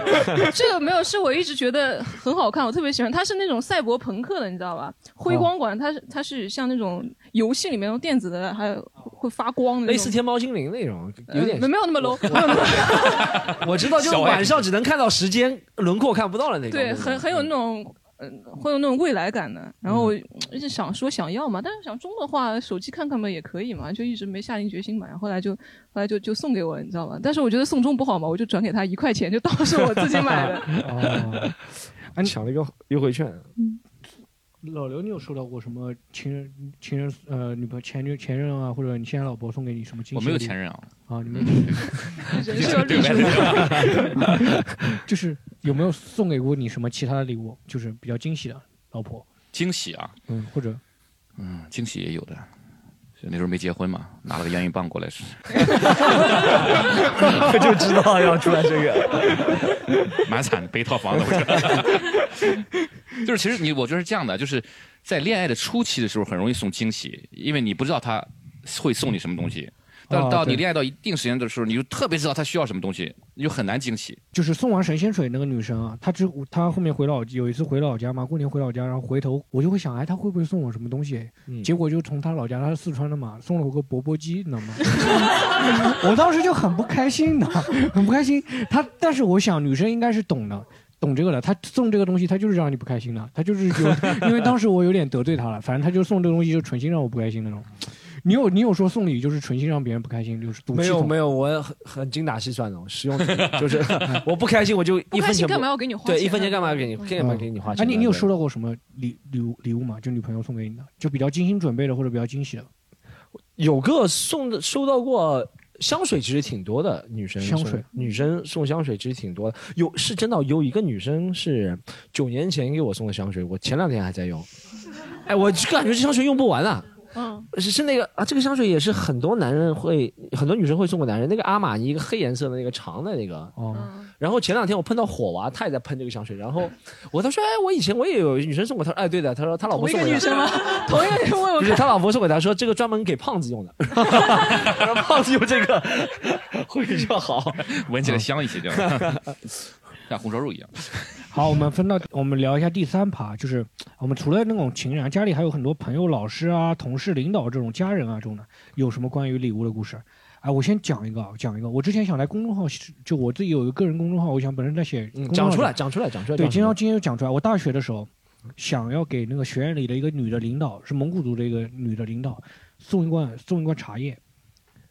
[LAUGHS] 这个没有，是我一直觉得很好看，我特别喜欢。它是那种赛博朋克的，你知道吧？辉光管，它是它是像那种游戏里面用电子的，还有会发光的，类似天猫精灵那种，有点没有那么 low。[LAUGHS] 我知道，就是晚上只能看到时间轮廓看不到的那种。对，很很有那种。嗯，会有那种未来感的。然后我一直想说想要嘛，但是想中的话，手机看看嘛也可以嘛，就一直没下定决心买。后来就后来就就送给我，你知道吗？但是我觉得送中不好嘛，我就转给他一块钱，就当是我自己买的。[LAUGHS] 哦，你抢了一个优惠券。嗯。老刘，你有收到过什么情人、情人呃女朋友、前女前任啊，或者你现在老婆送给你什么惊喜？我没有前任啊。啊，你没有。[LAUGHS] [LAUGHS] 就是有没有送给过你什么其他的礼物？就是比较惊喜的，老婆。惊喜啊？嗯，或者，嗯，惊喜也有的。那时候没结婚嘛，拿了个验孕棒过来是。我 [LAUGHS] 就知道要出来这个，[LAUGHS] 蛮惨的，背套房子。[LAUGHS] 就是其实你，我觉得是这样的，就是在恋爱的初期的时候，很容易送惊喜，因为你不知道他会送你什么东西。到到你恋爱到一定时间的时候，你就特别知道他需要什么东西，你就很难惊喜。就是送完神仙水那个女生啊，她之她后面回老有一次回老家嘛，过年回老家，然后回头我就会想，哎，她会不会送我什么东西？结果就从她老家，她是四川的嘛，送了我个钵钵鸡，你知道吗？[LAUGHS] 我当时就很不开心的，[LAUGHS] 很不开心。她，但是我想女生应该是懂的。懂这个的，他送这个东西，他就是让你不开心的，他就是有 [LAUGHS] 因为当时我有点得罪他了，反正他就送这个东西，就纯心让我不开心那种。你有你有说送礼就是存心让别人不开心，就是没有没有，我很很精打细算的，实用 [LAUGHS] 就是 [LAUGHS] 我不开心我就一分钱干嘛要给你花？对，一分钱干嘛要给你干嘛给你花钱？哎，你你有收到过什么礼礼物礼物吗？就女朋友送给你的，就比较精心准备的或者比较惊喜的？有个送的收到过。香水其实挺多的，女生香水，女生送香水其实挺多的。有是真的有一个女生是九年前给我送的香水，我前两天还在用。哎，我感觉这香水用不完啊。嗯，是是那个啊，这个香水也是很多男人会，很多女生会送给男人。那个阿玛尼一个黑颜色的那个长的那个。哦。然后前两天我碰到火娃，他也在喷这个香水。然后我他说，哎，我以前我也有女生送过他，哎，对的，他说他 [LAUGHS] 老婆送给女生吗？同一个人问我。不是他老婆送给他说，这个专门给胖子用的。[LAUGHS] 胖子用这个 [LAUGHS] 会比较好，闻起来香一些，就像红烧肉一样。[LAUGHS] 好，我们分到我们聊一下第三趴，就是我们除了那种情人，家里还有很多朋友、老师啊、同事、领导这种家人啊这种的，有什么关于礼物的故事？哎，我先讲一个，讲一个。我之前想来公众号，就我自己有一个个人公众号，我想本身在写。讲出来，讲出来，讲出来。对，今天今天就讲出来。我大学的时候，想要给那个学院里的一个女的领导，是蒙古族的一个女的领导，送一罐送一罐茶叶。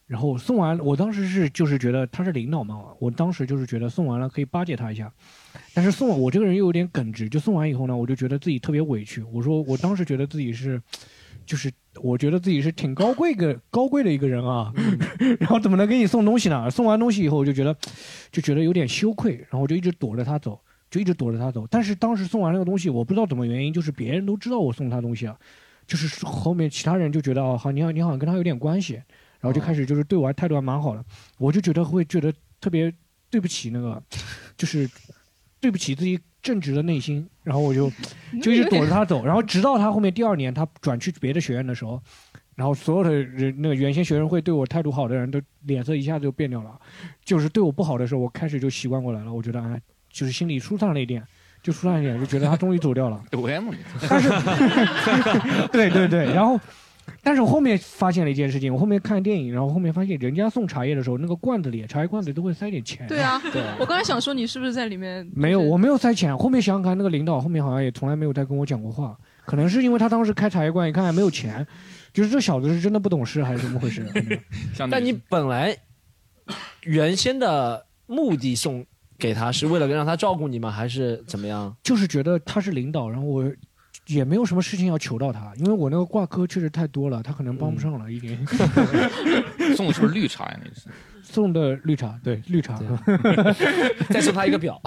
然后送完，我当时是就是觉得他是领导嘛，我当时就是觉得送完了可以巴结他一下，但是送我这个人又有点耿直，就送完以后呢，我就觉得自己特别委屈。我说我当时觉得自己是，就是我觉得自己是挺高贵个高贵的一个人啊，[LAUGHS] 然后怎么能给你送东西呢？送完东西以后我就觉得，就觉得有点羞愧，然后我就一直躲着他走，就一直躲着他走。但是当时送完那个东西，我不知道怎么原因，就是别人都知道我送他东西啊，就是后面其他人就觉得哦，好，你好，你好像跟他有点关系。然后就开始就是对我态度还蛮好的，我就觉得会觉得特别对不起那个，就是对不起自己正直的内心，然后我就就一直躲着他走，然后直到他后面第二年他转去别的学院的时候，然后所有的人那个原先学生会对我态度好的人都脸色一下子就变掉了，就是对我不好的时候，我开始就习惯过来了，我觉得哎，就是心里舒畅了一点，就舒畅一点，就觉得他终于走掉了。[LAUGHS] 但是，[LAUGHS] 对对对，然后。但是我后面发现了一件事情，我后面看电影，然后后面发现人家送茶叶的时候，那个罐子里茶叶罐子都会塞点钱。对啊，我刚才想说你是不是在里面？没有，我没有塞钱。后面想想看，那个领导后面好像也从来没有再跟我讲过话，可能是因为他当时开茶叶罐一看还没有钱，就是这小子是真的不懂事还是怎么回事？[LAUGHS] 但你本来原先的目的送给他是为了让他照顾你吗？还是怎么样？就是觉得他是领导，然后我。也没有什么事情要求到他，因为我那个挂科确实太多了，他可能帮不上了一点。[LAUGHS] 送的是不是绿茶呀？那是送的绿茶，对绿茶。[LAUGHS] 再送他一个表。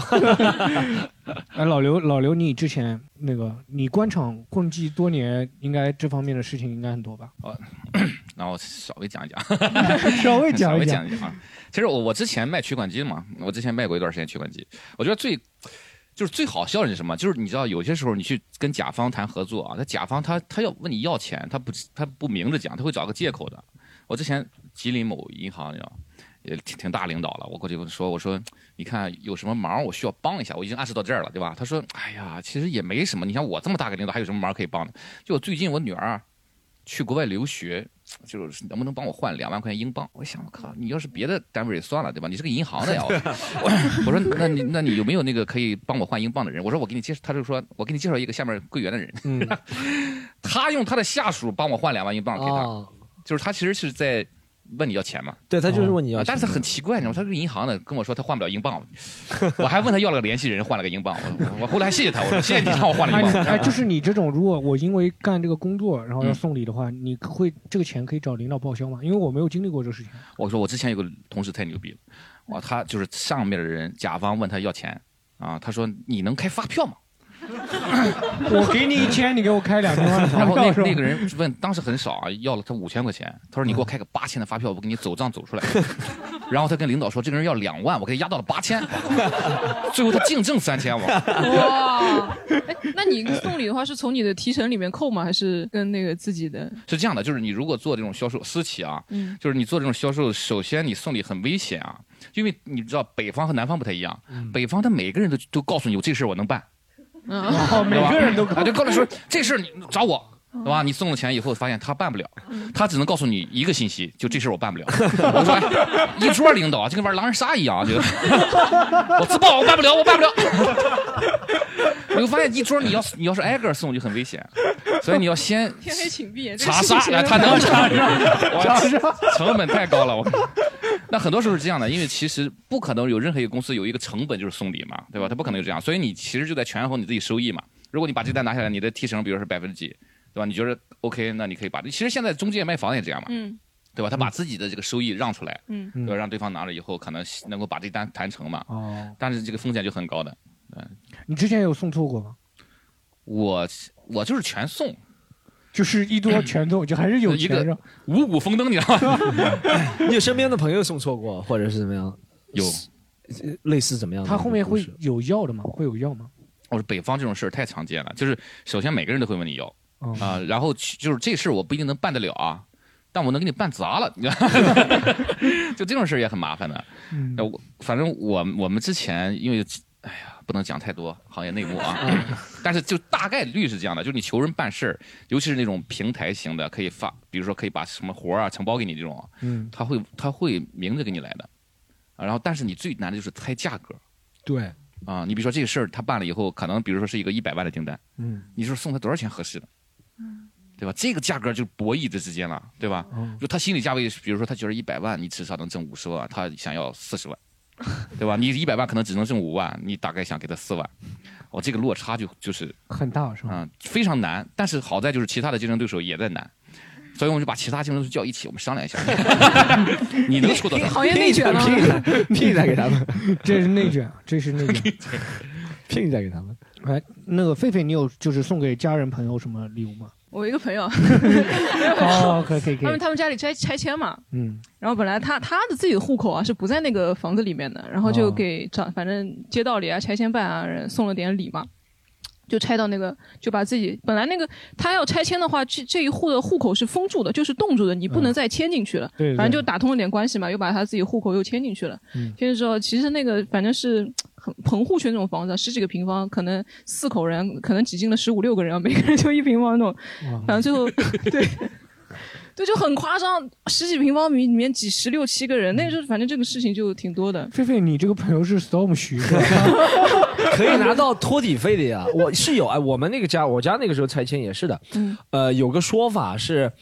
[LAUGHS] 哎，老刘，老刘，你之前那个你官场混迹多年，应该这方面的事情应该很多吧？哦，[COUGHS] 那我稍微讲一讲。稍微讲一讲。其实我我之前卖取款机嘛，我之前卖过一段时间取款机，我觉得最。就是最好笑的是什么？就是你知道，有些时候你去跟甲方谈合作啊，那甲方他他要问你要钱，他不他不明着讲，他会找个借口的。我之前吉林某银行，你知道，也挺挺大领导了，我过去跟他说，我说你看有什么忙我需要帮一下，我已经暗示到这儿了，对吧？他说，哎呀，其实也没什么，你像我这么大个领导，还有什么忙可以帮的？就最近我女儿去国外留学。就是能不能帮我换两万块钱英镑？我想，我靠，你要是别的单位算了，对吧？你是个银行的 [LAUGHS] 呀。我说，那你那你有没有那个可以帮我换英镑的人？我说，我给你介绍，他就说我给你介绍一个下面柜员的人。嗯，[LAUGHS] 他用他的下属帮我换两万英镑给他，就是他其实是在。问你要钱吗？对他就是问你要钱，但是很奇怪，你知道吗？他是银行的，跟我说他换不了英镑，[LAUGHS] 我还问他要了个联系人，换了个英镑。我我后来还谢谢他，我说 [LAUGHS] 谢谢你让我换了英镑。哎，就是你这种，如果我因为干这个工作，然后要送礼的话，你会这个钱可以找领导报销吗？因为我没有经历过这个事情。我说我之前有个同事太牛逼了，哇，他就是上面的人，甲方问他要钱啊，他说你能开发票吗？[LAUGHS] 我给你一千，你给我开两千万。[LAUGHS] 然后那那个人问，当时很少啊，要了他五千块钱。他说：“你给我开个八千的发票，我给你走账走出来。[LAUGHS] ”然后他跟领导说：“这个人要两万，我给他压到了八千。”最后他净挣三千，我哇！哎，那你送礼的话是从你的提成里面扣吗？还是跟那个自己的？是这样的，就是你如果做这种销售私企啊，嗯，就是你做这种销售，首先你送礼很危险啊，因为你知道北方和南方不太一样，北方他每个人都都告诉你，我这事我能办。然后每个人都啊，就过来说这事儿你找我，对吧？你送了钱以后发现他办不了，他只能告诉你一个信息，就这事儿我办不了。[LAUGHS] 我说一桌领导就跟玩狼人杀一样，就 [LAUGHS] 我自爆我办不了，我办不了。[LAUGHS] 我就发现一桌你要你要是挨个送就很危险，所以你要先天黑请闭，查杀来他能查杀，成本太高了我。那很多时候是这样的，因为其实不可能有任何一个公司有一个成本就是送礼嘛，对吧？他不可能有这样，所以你其实就在权衡你自己收益嘛。如果你把这单拿下来，你的提成比如是百分之几，对吧？你觉得 OK，那你可以把。其实现在中介卖房也这样嘛，嗯，对吧？他把自己的这个收益让出来，嗯，对吧？让对方拿了以后可能能够把这单谈成嘛。哦。但是这个风险就很高的，对。你之前有送错过吗？我我就是全送。就是一多拳头，就还是有一个五谷丰登，你知道吗？[LAUGHS] 你有身边的朋友送错过，或者是怎么样？有，类似怎么样？他后面会有要的吗？会有要吗？我说北方这种事儿太常见了，就是首先每个人都会问你要啊，然后就是这事儿我不一定能办得了啊，但我能给你办砸了，你知道？就这种事儿也很麻烦的。那我反正我我们之前因为。不能讲太多行业内幕啊，[LAUGHS] 但是就大概率是这样的，就是你求人办事儿，尤其是那种平台型的，可以发，比如说可以把什么活儿啊承包给你这种，嗯，他会他会明着给你来的，啊，然后但是你最难的就是猜价格，对，啊，你比如说这个事儿他办了以后，可能比如说是一个一百万的订单，嗯，你说送他多少钱合适的，嗯，对吧？这个价格就博弈的之间了，对吧？就他心理价位，比如说他觉得一百万你至少能挣五十万，他想要四十万。[LAUGHS] 对吧？你一百万可能只能挣五万，你大概想给他四万，哦，这个落差就就是很大，是吧？嗯，非常难。但是好在就是其他的竞争对手也在难，所以我们就把其他竞争对手叫一起，我们商量一下，[LAUGHS] [LAUGHS] 你能出多少？行业内卷了，拼再给他们，这是内卷，这是内卷，拼再给他们。哎，那个狒狒，你有就是送给家人朋友什么礼物吗？我一个朋友，[LAUGHS] 哦，[LAUGHS] 可以可以可以。他们他们家里拆拆迁嘛，嗯，然后本来他他的自己的户口啊是不在那个房子里面的，然后就给长反正街道里啊拆迁办啊人送了点礼嘛，就拆到那个就把自己本来那个他要拆迁的话，这这一户的户口是封住的，就是冻住的，你不能再迁进去了。对，反正就打通了点关系嘛，又把他自己户口又迁进去了。嗯，迁之后其实那个反正是。很棚户区那种房子，十几个平方，可能四口人，可能挤进了十五六个人，每个人就一平方那种，反正最后 [LAUGHS] 对，对，就很夸张，十几平方米里面挤十六七个人，那时候反正这个事情就挺多的。菲菲，你这个朋友是 storm 徐？[LAUGHS] 可以拿到托底费的呀，我是有哎，我们那个家，我家那个时候拆迁也是的，嗯，呃，有个说法是。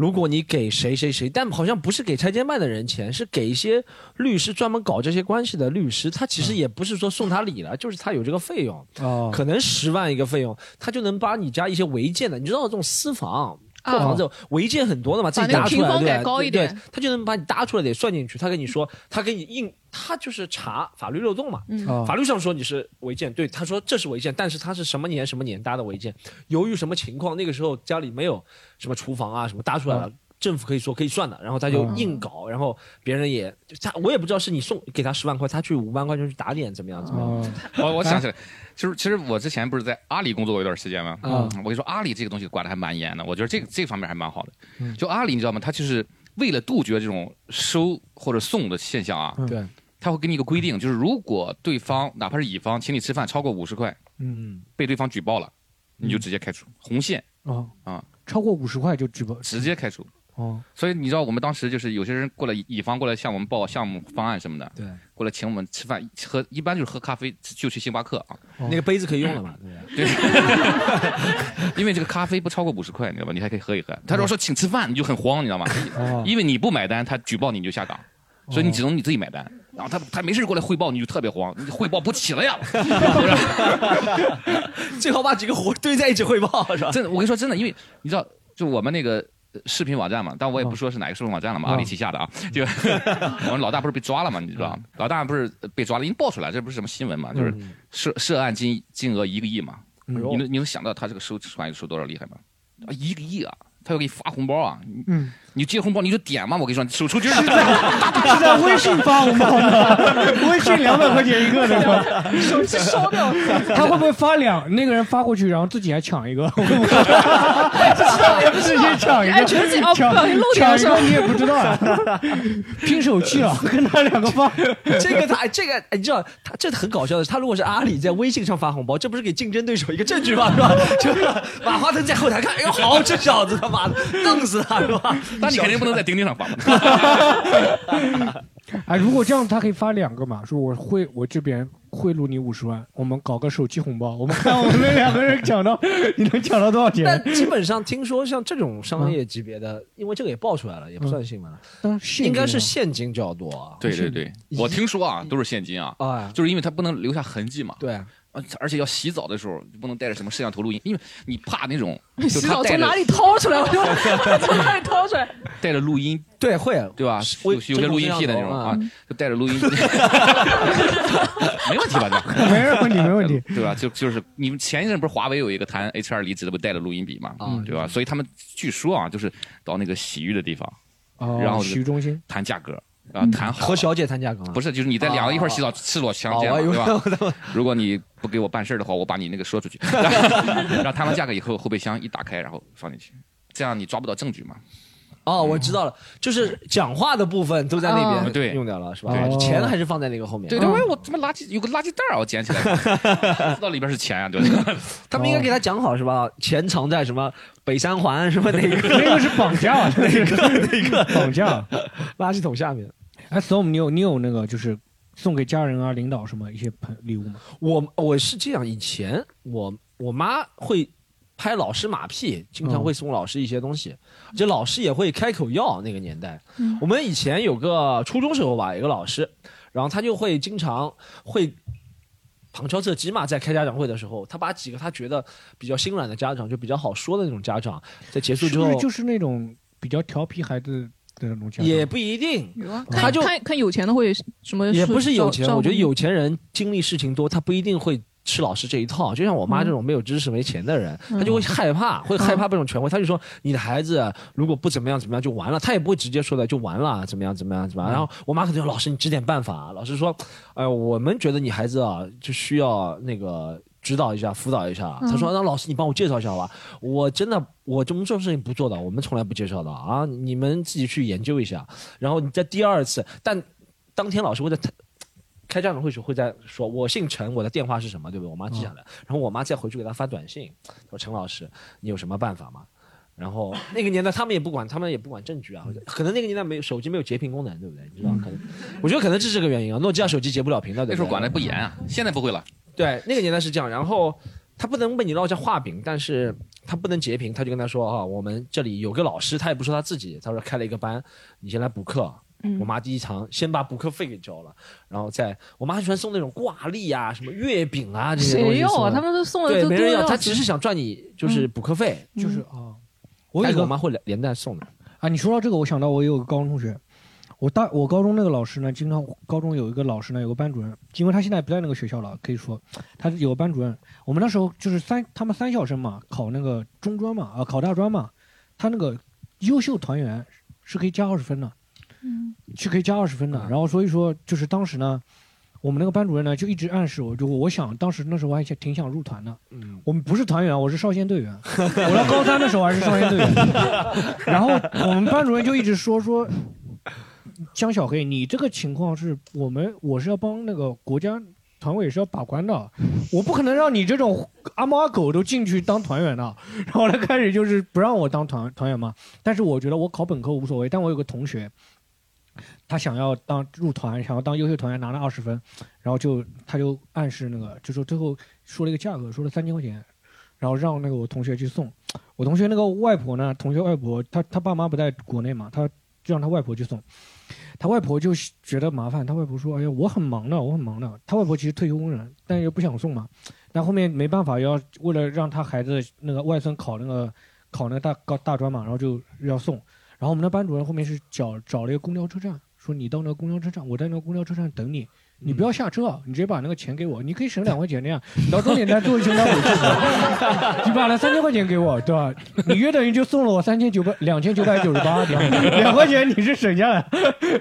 如果你给谁谁谁，但好像不是给拆迁办的人钱，是给一些律师专门搞这些关系的律师。他其实也不是说送他礼了，就是他有这个费用，可能十万一个费用，他就能把你家一些违建的，你知道这种私房。破房子违建很多的嘛，自己搭出来对对，他就能把你搭出来得算进去。他跟你说，他给你硬，他就是查法律漏洞嘛。法律上说你是违建，对，他说这是违建，但是他是什么年什么年搭的违建，由于什么情况，那个时候家里没有什么厨房啊什么搭出来了。政府可以说可以算的，然后他就硬搞，然后别人也他我也不知道是你送给他十万块，他去五万块钱去打脸怎么样怎么样？我我想起来，其实其实我之前不是在阿里工作过一段时间吗？嗯，我跟你说，阿里这个东西管的还蛮严的，我觉得这个这方面还蛮好的。就阿里你知道吗？他就是为了杜绝这种收或者送的现象啊，对，他会给你一个规定，就是如果对方哪怕是乙方请你吃饭超过五十块，嗯，被对方举报了，你就直接开除，红线啊啊，超过五十块就举报，直接开除。哦，所以你知道我们当时就是有些人过来，乙方过来向我们报项目方案什么的，对，过来请我们吃饭喝，一般就是喝咖啡，就去星巴克啊，那个杯子可以用了嘛？[LAUGHS] 对对，[LAUGHS] 因为这个咖啡不超过五十块，你知道吧？你还可以喝一喝。他如果说请吃饭，你就很慌，你知道吗？哦因为你不买单，他举报你，你就下岗，所以你只能你自己买单。然后他他没事过来汇报，你就特别慌，你汇报不起了呀。[LAUGHS] 最好把几个活堆在一起汇报，是吧？真的，我跟你说真的，因为你知道，就我们那个呃视频网站嘛，但我也不说是哪个视频网站了嘛，哦阿里旗下的啊，[LAUGHS] 就我们老大不是被抓了嘛，你知道，老大不是被抓了，已经爆出来，这不是什么新闻嘛，就是嗯。涉涉案金金额一个亿嘛，嗯。你能你能想到他这个收传收多少厉害吗？啊，一个亿啊！他要给你发红包啊！嗯，你接红包你就点嘛，我跟你说，你手抽筋儿是在是在微信发红包呢，[LAUGHS] 微信两百块钱一个的是吧？手机烧掉。他会不会发两那个人发过去，然后自己还抢一个？[LAUGHS] 会不会直接抢一个？哎觉得自己哦抢不小心漏点抢一是吧个你也不知道啊，[LAUGHS] 拼手气了，跟他两个发。这个他这个哎你知道他这很搞笑的是，他如果是阿里在微信上发红包，这不是给竞争对手一个证据吗？是吧？就是马化腾在后台看，哎呦好，这小子他妈的弄死他是吧？那你肯定不能在钉钉上发嘛。[LAUGHS] 哎，如果这样，他可以发两个嘛？说我会我这边贿赂你五十万，我们搞个手机红包，我们看我们两个人抢到，你能抢到多少钱？但基本上听说像这种商业级别的，因为这个也爆出来了，也不算新闻应该是啊现金较多啊。对对对，我听说啊，都是现金啊，啊，就是因为他不能留下痕迹嘛。对，而而且要洗澡的时候不能带着什么摄像头录音，因为你怕那种 [LAUGHS] 洗澡 [LAUGHS] 从哪里掏出来？我就从哪里掏出来？带着录音，对，会对吧？有有些录音癖的那种啊，就带着录音，[LAUGHS] 没问题吧？这没问题，没问题。对吧？就就是你们前一阵不是华为有一个谈 H 二离职的，不带着录音笔嘛，啊对吧？所以他们据说啊，就是到那个洗浴的地方，哦然后洗浴中心谈价格，然后谈好和小姐谈价格吗？不是，就是你在两个一块儿洗澡，赤裸相见嘛，哦我以为对吧？如果你不给我办事儿的话，我把你那个说出去。[LAUGHS] 然后谈完价格以后，后备箱一打开，然后放进去，这样你抓不到证据嘛？哦，我知道了，就是讲话的部分都在那边哦对用掉了，是吧？对钱还是放在那个后面。对对，我我他妈垃圾有个垃圾袋儿，我捡起来，不知道里边是钱啊，对吧？[LAUGHS] 他们应该给他讲好是吧？钱藏在什么北三环什么那个 [LAUGHS] 那个是绑架啊那个那个绑架，垃圾桶下面。哎，Storm，你有你有那个就是送给家人啊、领导什么一些朋礼物吗？我我是这样，以前我我妈会拍老师马屁，经常会送老师一些东西，就老师也会开口要。那个年代，嗯我们以前有个初中时候吧，有个老师，然后他就会经常会。旁敲侧击嘛，在开家长会的时候，他把几个他觉得比较心软的家长，就比较好说的那种家长，在结束之后是是就是那种比较调皮孩子的那种家长？也不一定，他看就看看有钱的会什么？也不是有钱，我觉得有钱人经历事情多，他不一定会吃老师这一套。就像我妈这种没有知识、没钱的人，嗯他就会害怕，[LAUGHS] 会害怕这种权威。他就说你的孩子如果不怎么样怎么样就完了，他也不会直接说的就完了，怎么样怎么样怎么样。然后我妈可能说老师你指点办法，老师说，哎、我们觉得你孩子啊就需要那个。指导一下，辅导一下。嗯他说：“那老师，你帮我介绍一下好吧？我真的，我这么这种事情不做的，我们从来不介绍的啊！你们自己去研究一下。然后你在第二次，但当天老师会在开家长会时会在说，我姓陈，我的电话是什么，对不对？我妈记下来，然后我妈再回去给他发短信，说陈老师，你有什么办法吗？然后那个年代他们也不管，他们也不管证据啊，可能那个年代没有手机没有截屏功能，对不对？你知道，可能我觉得可能这是个原因啊。诺基亚手机截不了屏的，对对？那时候管的不严啊，现在不会了。对，那个年代是这样。然后他不能被你烙下画饼，但是他不能截屏，他就跟他说啊，我们这里有个老师，他也不说他自己，他说开了一个班，你先来补课。嗯我妈第一场先把补课费给交了，然后再我妈还喜欢送那种挂历啊、什么月饼啊这些东西谁要啊他们都送的对，都没人要，他只是想赚你就是补课费，嗯就是啊，我有个我妈会连连带送的。啊，你说到这个，我想到我有个高中同学，我大我高中那个老师呢，经常高中有一个老师呢，有个班主任，因为他现在不在那个学校了，可以说他有个班主任。我们那时候就是三他们三校生嘛，考那个中专嘛，啊考大专嘛，他那个优秀团员是可以加二十分的，嗯，是可以加二十分的。然后所以说就是当时呢，我们那个班主任呢就一直暗示我，就我想当时那时候我还挺想入团的。嗯，我们不是团员，我是少先队员。我到高三的时候还是少先队员。[LAUGHS] 然后我们班主任就一直说说，江小黑，你这个情况是我们我是要帮那个国家团委是要把关的，我不可能让你这种阿猫阿狗都进去当团员的。然后他开始就是不让我当团团员嘛。但是我觉得我考本科无所谓，但我有个同学。他想要当入团，想要当优秀团员，拿了二十分，然后就他就暗示那个，就说最后说了一个价格，说了三千块钱，然后让那个我同学去送。我同学那个外婆呢，同学外婆，他他爸妈不在国内嘛，他就让他外婆去送。他外婆就觉得麻烦，他外婆说：“哎呀，我很忙的，我很忙的。”他外婆其实退休工人，但又不想送嘛。但后面没办法，要为了让他孩子那个外孙考那个考那个大高大专嘛，然后就要送。然后我们的班主任后面是找找了一个公交车站。说你到那个公交车站，我在那个公交车站等你，你不要下车，你直接把那个钱给我，你可以省两块钱那样，你到终点站坐一圈再回去。[LAUGHS] 你把那三千块钱给我，对吧？你约等于就送了我三千九百两千九百九十八，[LAUGHS] 两块钱你是省下来。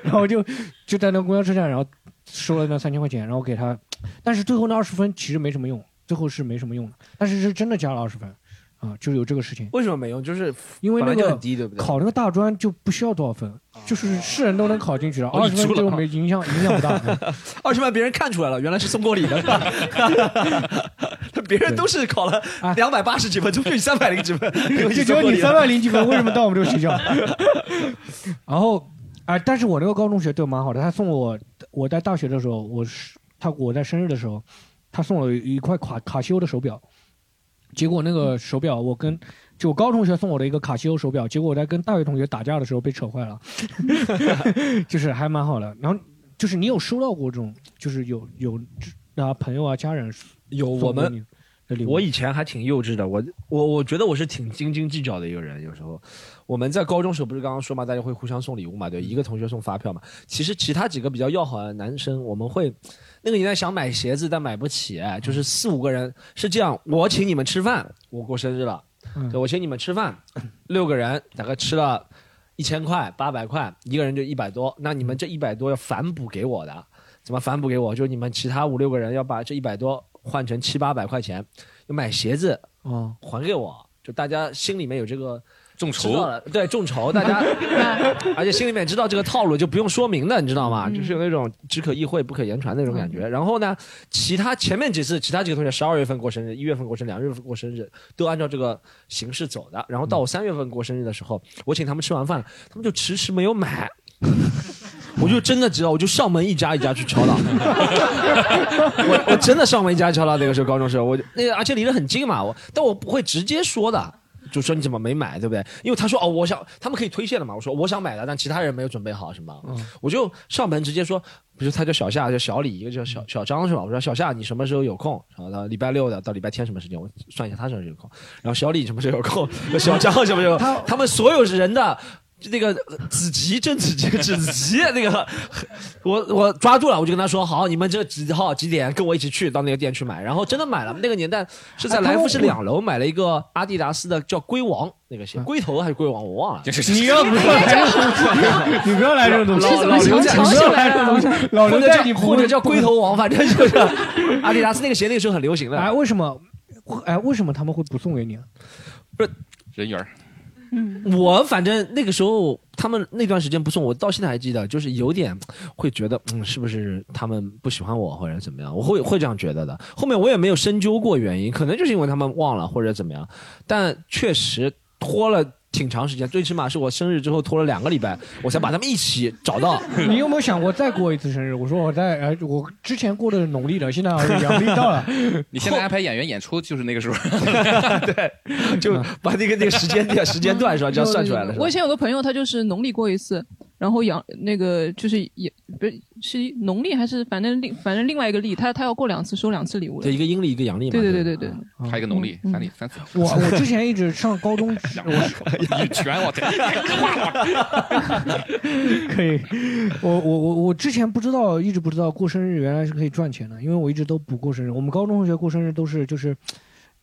然后就就在那个公交车站，然后收了那三千块钱，然后给他，但是最后那二十分其实没什么用，最后是没什么用的，但是是真的加了二十分。啊，就有这个事情。为什么没用？就是因为那个很低，对不对？考那个大专就不需要多少分，就是是人都能考进去了，二十分就没影响，影响不大。[LAUGHS] 二十分别人看出来了，原来是送过礼的。[LAUGHS] 别人都是考了两百八十几分，就你三百零几分，[LAUGHS] 就只有你三百零几分，为什么到我们这个学校？然后，哎，但是我那个高中同学对我蛮好的，他送我，我在大学的时候，我是他我在生日的时候，他送了一块卡卡西欧的手表。结果那个手表，我跟就高中同学送我的一个卡西欧手表，结果我在跟大学同学打架的时候被扯坏了，[LAUGHS] 就是还蛮好的。然后就是你有收到过这种，就是有有啊朋友啊家人有我们，我以前还挺幼稚的，我我我觉得我是挺斤斤计较的一个人。有时候我们在高中时候不是刚刚说嘛，大家会互相送礼物嘛，对，一个同学送发票嘛。其实其他几个比较要好的男生，我们会。那个年代想买鞋子但买不起，就是四五个人是这样，我请你们吃饭，我过生日了，对我请你们吃饭，六个人大概吃了一千块八百块，一个人就一百多，那你们这一百多要反补给我的，怎么反补给我？就你们其他五六个人要把这一百多换成七八百块钱，要买鞋子，哦，还给我，就大家心里面有这个。众筹对众筹，大家，[LAUGHS] 而且心里面知道这个套路就不用说明的，你知道吗？就是有那种只可意会不可言传那种感觉。然后呢，其他前面几次，其他几个同学十二月份过生日，一月份过生日，两月份过生日，都按照这个形式走的。然后到我三月份过生日的时候，我请他们吃完饭，他们就迟迟没有买，[LAUGHS] 我就真的知道，我就上门一家一家去敲了。[LAUGHS] 我我真的上门一家敲了。那个时候高中时候，我那个而且离得很近嘛，我但我不会直接说的。就说你怎么没买，对不对？因为他说哦，我想他们可以推卸的嘛。我说我想买的，但其他人没有准备好，什么？我就上门直接说，比如他叫小夏，叫小李，一个叫小小张是吧？我说小夏，你什么时候有空？然后他礼拜六的到礼拜天什么时间？我算一下他什么时候有空。然后小李什么时候有空？[LAUGHS] 小张什么时候？他们所有人的。就那个子集，正子集，子集那个，[LAUGHS] 我我抓住了，我就跟他说，好，你们这几号几点跟我一起去到那个店去买，然后真的买了。那个年代是在来福士两楼买了一个阿迪达斯的叫龟王那个鞋，龟头还是龟王我忘了。你要不要来这种东西？你不要来这种东西。老刘在，不要来这种东西。老刘在，你或者叫龟头王，反正就是阿迪达斯那个鞋，那个时候很流行的。哎，为什么？哎，为什么他们会不送给你？不是人缘。嗯，我反正那个时候他们那段时间不送我，到现在还记得，就是有点会觉得，嗯，是不是他们不喜欢我或者怎么样？我会会这样觉得的。后面我也没有深究过原因，可能就是因为他们忘了或者怎么样，但确实拖了。挺长时间，最起码是我生日之后拖了两个礼拜，我才把他们一起找到。[LAUGHS] 你有没有想过再过一次生日？我说我在，哎，我之前过的是农历的，现在阳历到了。[LAUGHS] 你现在安排演员演出就是那个时候，[LAUGHS] 对，就把那个那个时间点、时间段是吧，这样算出来了。我以前有个朋友，他就是农历过一次。然后阳那个就是也不是是农历还是反正另反正另外一个历，他他要过两次收两次礼物。对，一个阴历一个阳历嘛。对对对对对，还有一个农历三历三次。我我之前一直上高中，[LAUGHS] 我全我天，[LAUGHS] 可以。我我我我之前不知道，一直不知道过生日原来是可以赚钱的，因为我一直都不过生日。我们高中同学过生日都是就是，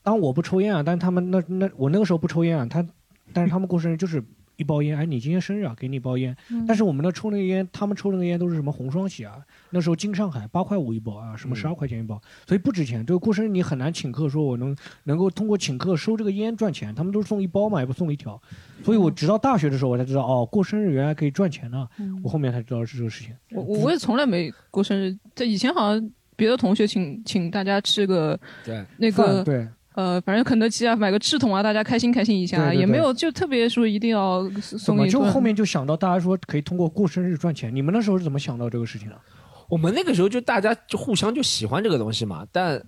当我不抽烟啊，但是他们那那我那个时候不抽烟啊，他但是他们过生日就是。一包烟，哎，你今天生日啊，给你一包烟。嗯但是我们那抽那个烟，他们抽那个烟都是什么红双喜啊，那时候金上海八块五一包啊，什么十二块钱一包，所以不值钱。这个过生日你很难请客，说我能能够通过请客收这个烟赚钱，他们都是送一包嘛，也不送一条。所以我直到大学的时候我才知道，哦，过生日原来可以赚钱呢。嗯我后面才知道是这个事情。我我我也从来没过生日，在以前好像别的同学请请大家吃个对那个对。呃，反正肯德基啊，买个赤桶啊，大家开心开心一下，对对对也没有就特别说一定要怎么就送一顿。后面就想到大家说可以通过过生日赚钱？你们那时候是怎么想到这个事情的？我们那个时候就大家就互相就喜欢这个东西嘛，但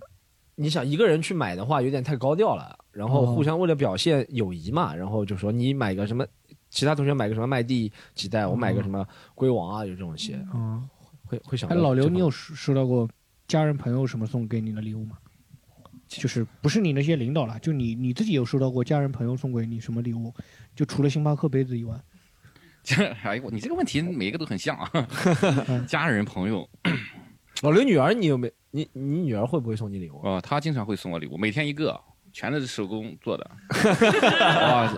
你想一个人去买的话有点太高调了，然后哦互相为了表现友谊嘛，然后就说你买个什么，其他同学买个什么麦蒂几代，我买个什么龟王啊，有这种鞋，嗯，会会想哎，到老刘，你有收收到过家人朋友什么送给你的礼物吗？就是不是你那些领导了，就你你自己有收到过家人朋友送给你什么礼物？就除了星巴克杯子以外，[LAUGHS] 这哎呦，你这个问题每一个都很像啊。[LAUGHS] 嗯家人朋友，老刘女儿，你有没你你女儿会不会送你礼物？哦，她经常会送我礼物，每天一个，全都是手工做的。[LAUGHS] 哇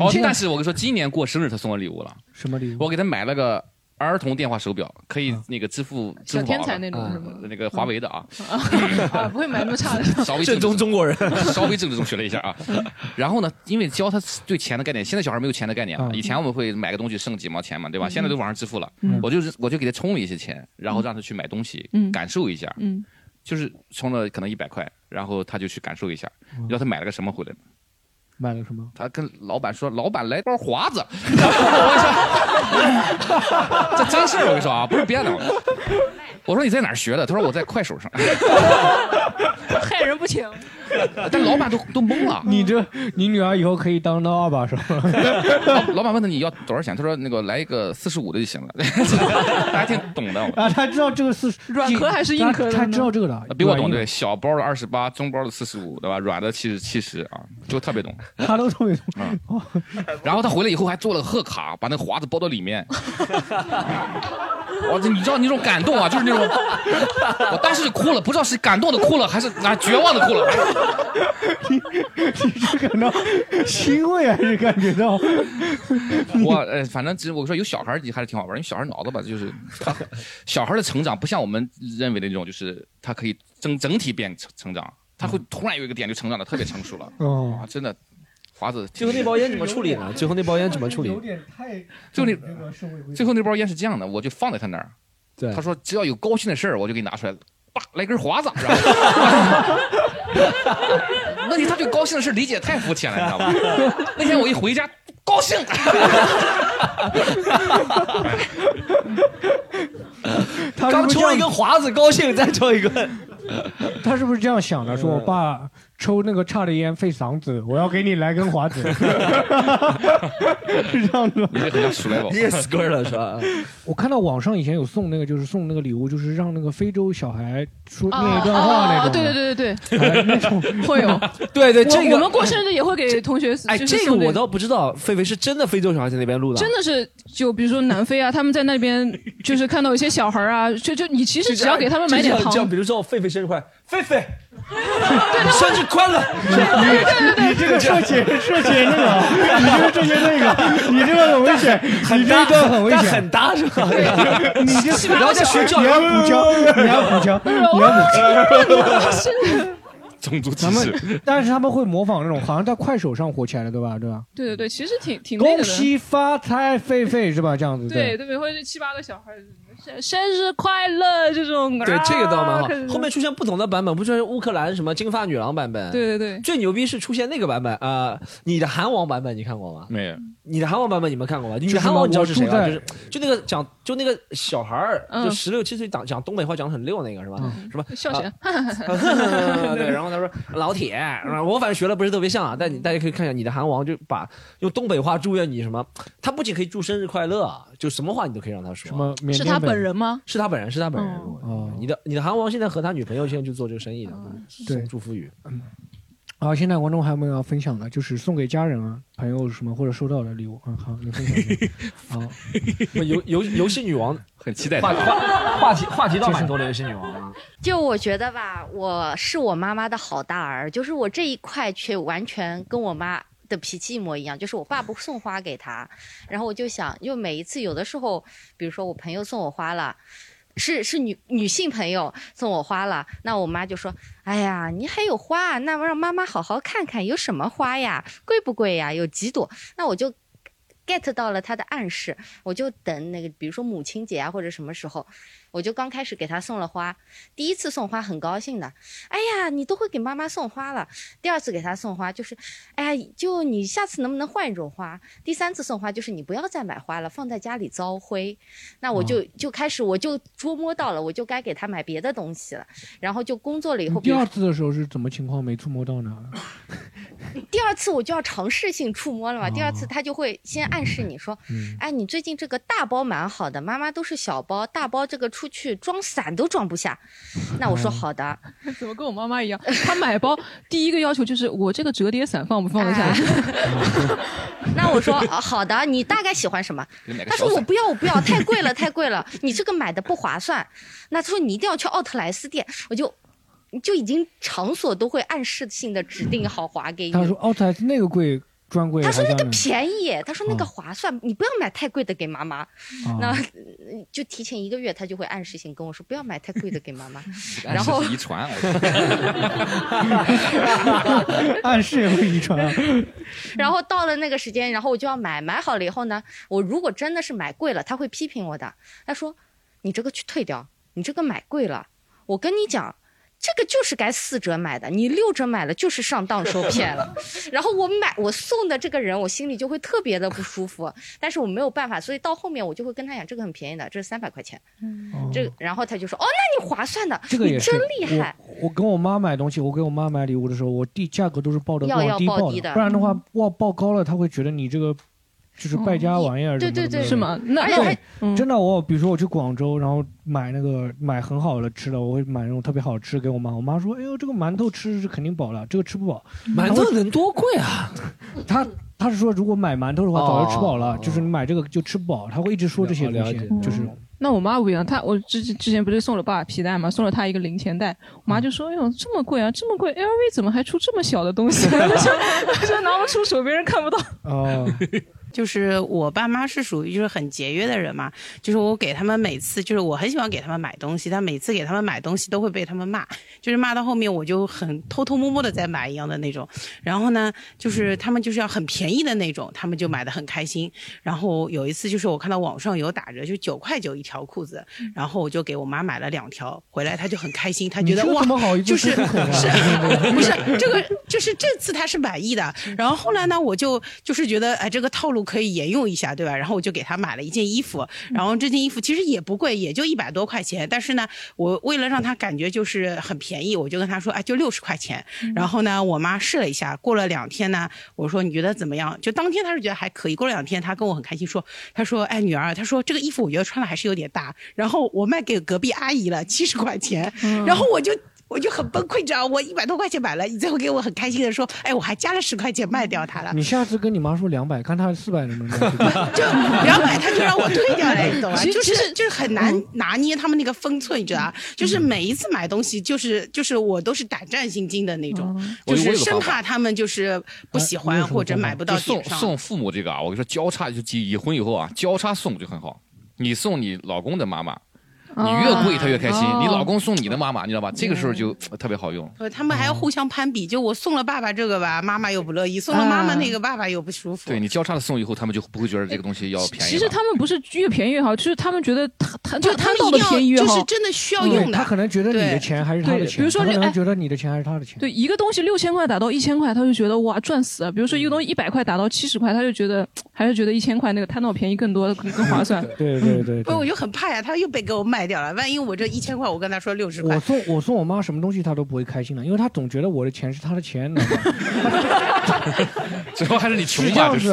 哦，但是我跟你说，今年过生日她送我礼物了，什么礼物？我给她买了个儿童电话手表，可以那个支付支付宝的小天才那种是吗呃那个华为的啊。[LAUGHS] 啊，不会买那么差的。[LAUGHS] 稍微正宗中国人，[LAUGHS] 稍微政治正确了一下啊。然后呢，因为教他对钱的概念，现在小孩没有钱的概念了。以前我们会买个东西剩几毛钱嘛，对吧？嗯现在都网上支付了嗯，我就是我就给他充了一些钱，然后让他去买东西嗯，感受一下。嗯，就是充了可能一百块，然后他就去感受一下，嗯你知道他买了个什么回来吗？买了什么？他跟老板说：“老板来包华子。”我说：“这真事儿，我跟你说啊，不是编的。”我说：“你在哪儿学的？”他说：“我在快手上。[LAUGHS] ”害人不浅。但老板都都懵了。你这你女儿以后可以当当二把手。老老板问他你要多少钱？他说：“那个来一个四十五的就行了。”他还挺懂的。啊，他知道这个是软壳还是硬壳的他他知道这个的，比我懂，对，小包的二十八，中包的四十五，对吧？软的七十七十啊，就特别懂。[LAUGHS] 他都特别懂。[LAUGHS] 然后他回来以后还做了个贺卡，把那个华子包到里面。[LAUGHS] 我，这你知道那种感动啊，就是那种，我当时就哭了，不知道是感动的哭了，还是啊绝望的哭了。你是感到欣慰还是感觉到？我呃，反正只我说有小孩儿还是挺好玩儿，因为小孩脑子吧，就是他小孩儿的成长不像我们认为的那种，就是他可以整整体变成成长，他会突然有一个点就成长的特别成熟了。哦哇，真的，华子最后那包烟怎么处理呢？最后那包烟怎么处理？点太 [LAUGHS] 最后那最后那包烟是这样的，我就放在他那儿。对，他说只要有高兴的事儿，我就给你拿出来，叭来根华子，然后。[LAUGHS] 问题他对高兴的事理解太肤浅了，你知道吗？那天我一回家，高兴。他刚抽一根华子，高兴，再抽一根。他是不是这样想的？说我爸抽那个差的烟费嗓子，我要给你来根华子，[LAUGHS] 是这样的。你也很像鼠来宝。你也死根了是吧？我看到网上以前有送那个，就是送那个礼物，就是让那个非洲小孩说念一段话那种对对对对哎那种 [LAUGHS] 会有。对对，这个我我们过生日也会给同学。哎，这个我倒不知道，狒狒是真的非洲小孩在那边录的，真的是，就比如说南非啊，他们在那边就是看到一些小孩啊，就就你其实只要给他们买点糖就这，样，比如说狒狒生日快，狒狒，生日快乐！你这个涉嫌涉嫌那个，你这个涉嫌那个，你这个很危险，你这一段很危险，很搭是吧？你这然后在学校你要补交，你要补交，你要补交。种族歧视。们，但是他们会模仿那种，好像在快手上火起来的，对吧？对吧？对对对，其实挺挺。恭喜发财，狒狒是吧？这样子对，对，或者是七八个小孩儿，生生日快乐这种。对，这个倒蛮好。后面出现不同的版本，不就是乌克兰什么金发女郎版本？对对对，最牛逼是出现那个版本啊、呃你的韩王版本你看过吗？没有。你的韩王版本你们看过吗？你的韩王你知道是谁吗？就是就那个讲就那个小孩儿，嗯就十六七岁讲讲东北话讲的很溜那个是吧？什么笑起来。[LAUGHS] 对，然后他说老铁，我反正学的不是特别像啊，但你大家可以看一下你的韩王，就把用东北话祝愿你什么，他不仅可以祝生日快乐，就什么话你都可以让他说。什么是他本本人吗？是他本人，是他本人。哦你的你的韩王现在和他女朋友现在就做这个生意的，对送祝福语。啊，现在观众还有没有要分享的？就是送给家人啊、朋友什么或者收到的礼物？嗯，好，你分享一下。好，[LAUGHS] 游游游戏女王很期待话话话题话题倒蛮多的游戏女王啊。就我觉得吧，我是我妈妈的好大儿，就是我这一块却完全跟我妈的脾气一模一样，就是我爸不送花给她，然后我就想，就每一次有的时候，比如说我朋友送我花了。是是女女性朋友送我花了，那我妈就说：“哎呀，你还有花，那让妈妈好好看看有什么花呀，贵不贵呀？有几朵？”那我就 get 到了她的暗示，我就等那个，比如说母亲节啊或者什么时候。我就刚开始给他送了花，第一次送花很高兴的，哎呀，你都会给妈妈送花了。第二次给他送花就是，哎呀，就你下次能不能换一种花？第三次送花就是你不要再买花了，放在家里遭灰。那我就就开始我就捉摸到了，我就该给他买别的东西了。然后就工作了以后，第二次的时候是怎么情况没触摸到呢？[LAUGHS] 第二次我就要尝试性触摸了嘛。第二次他就会先暗示你说，哎，你最近这个大包蛮好的，妈妈都是小包，大包这个。出去装伞都装不下，[LAUGHS] 那我说好的。[LAUGHS] 怎么跟我妈妈一样？她买包第一个要求就是我这个折叠伞放不放得下？[LAUGHS] 那我说好的，你大概喜欢什么？她说我不要，我不要，太贵了，太贵了，你这个买的不划算。那她说你一定要去奥特莱斯店，我就就已经场所都会暗示性的指定好划给你。他说奥特莱斯那个贵。专柜，他说那个便宜，他说那个划算，你不要买太贵的给妈妈。那就提前一个月，他就会暗示性跟我说不要买太贵的给妈妈。然后遗传，[LAUGHS] 暗示也会遗传。[LAUGHS] 然后到了那个时间，然后我就要买，买好了以后呢，我如果真的是买贵了，他会批评我的。他说你这个去退掉，你这个买贵了，我跟你讲。这个就是该四折买的，你六折买了就是上当受骗了。[LAUGHS] 然后我买我送的这个人，我心里就会特别的不舒服。但是我没有办法，所以到后面我就会跟他讲，这个很便宜的，这是三百块钱。嗯，这然后他就说，哦，那你划算的，这个也真厉害。我跟我妈买东西，我给我妈买礼物的时候，我低价格都是报的往低报的，不然的话，哇，报高了，他会觉得你这个。就是败家玩意儿，对对对，是吗？那还真的，我比如说我去广州，然后买那个买很好的吃的，我会买那种特别好吃给我妈。我妈说：“哎呦，这个馒头吃是肯定饱了，这个吃不饱。”馒头能多贵啊？[LAUGHS] 他他是说，如果买馒头的话，早就吃饱了，就是你买这个就吃不饱。他会一直说这些东西，就是。那我妈不一样，她我之之前不是送了爸皮带嘛，送了她一个零钱袋，我妈就说：“哎呦，这么贵啊，这么贵，LV 怎么还出这么小的东西？[LAUGHS] ”她说拿不出手，别人看不到。哦。就是我爸妈是属于就是很节约的人嘛，就是我给他们每次就是我很喜欢给他们买东西，但每次给他们买东西都会被他们骂，就是骂到后面我就很偷偷摸摸的在买一样的那种，然后呢，就是他们就是要很便宜的那种，他们就买的很开心。然后有一次就是我看到网上有打折，就九块九一条裤子，然后我就给我妈买了两条，回来她就很开心，她觉得哇，就是是，不是这个就是这次她是满意的。然后后来呢，我就就是觉得哎这个套路。可以沿用一下，对吧？然后我就给他买了一件衣服，然后这件衣服其实也不贵，也就一百多块钱。但是呢，我为了让他感觉就是很便宜，我就跟他说，哎，就六十块钱。然后呢，我妈试了一下，过了两天呢，我说你觉得怎么样？就当天她是觉得还可以。过了两天，她跟我很开心说，她说，哎，女儿，她说这个衣服我觉得穿的还是有点大。然后我卖给隔壁阿姨了，七十块钱。然后我就。我就很崩溃，知道我一百多块钱买了，你最后给我很开心的说，哎，我还加了十块钱卖掉它了。你下次跟你妈说两百，看她四百能不能。[LAUGHS] 就两百，他就让我退掉了，你懂吗？就是就是很难拿捏他们那个分寸，你知道就是每一次买东西，就是就是我都是胆战心惊的那种，就是生怕他们就是不喜欢或者买不到送送父母这个啊，我跟你说，交叉就结婚以后啊，交叉送就很好。你送你老公的妈妈。你越贵他越开心，你老公送你的妈妈，你知道吧？这个时候就特别好用。他们还要互相攀比，就我送了爸爸这个吧，妈妈又不乐意；送了妈妈那个，爸爸又不舒服。对你交叉的送以后，他们就不会觉得这个东西要便宜。其实他们不是越便宜越好，就是他们觉得他他就他到的便宜越好，就是真的需要用的。他可能觉得你的钱还是他的钱，比如说，可能觉得你的钱还是他的钱。对，一个东西六千块打到一千块，他就觉得哇赚死了。比如说一个东西一百块打到七十块，他就觉得还是觉得一千块那个贪到便宜更多更更划算。[LAUGHS] 对对对。不，我就很怕呀，他又被给我卖掉了，万一我这。一千块，我跟他说六十块。我送我送我妈什么东西，她都不会开心的，因为她总觉得我的钱是她的钱。[LAUGHS] [LAUGHS] 最后还是你穷这样子，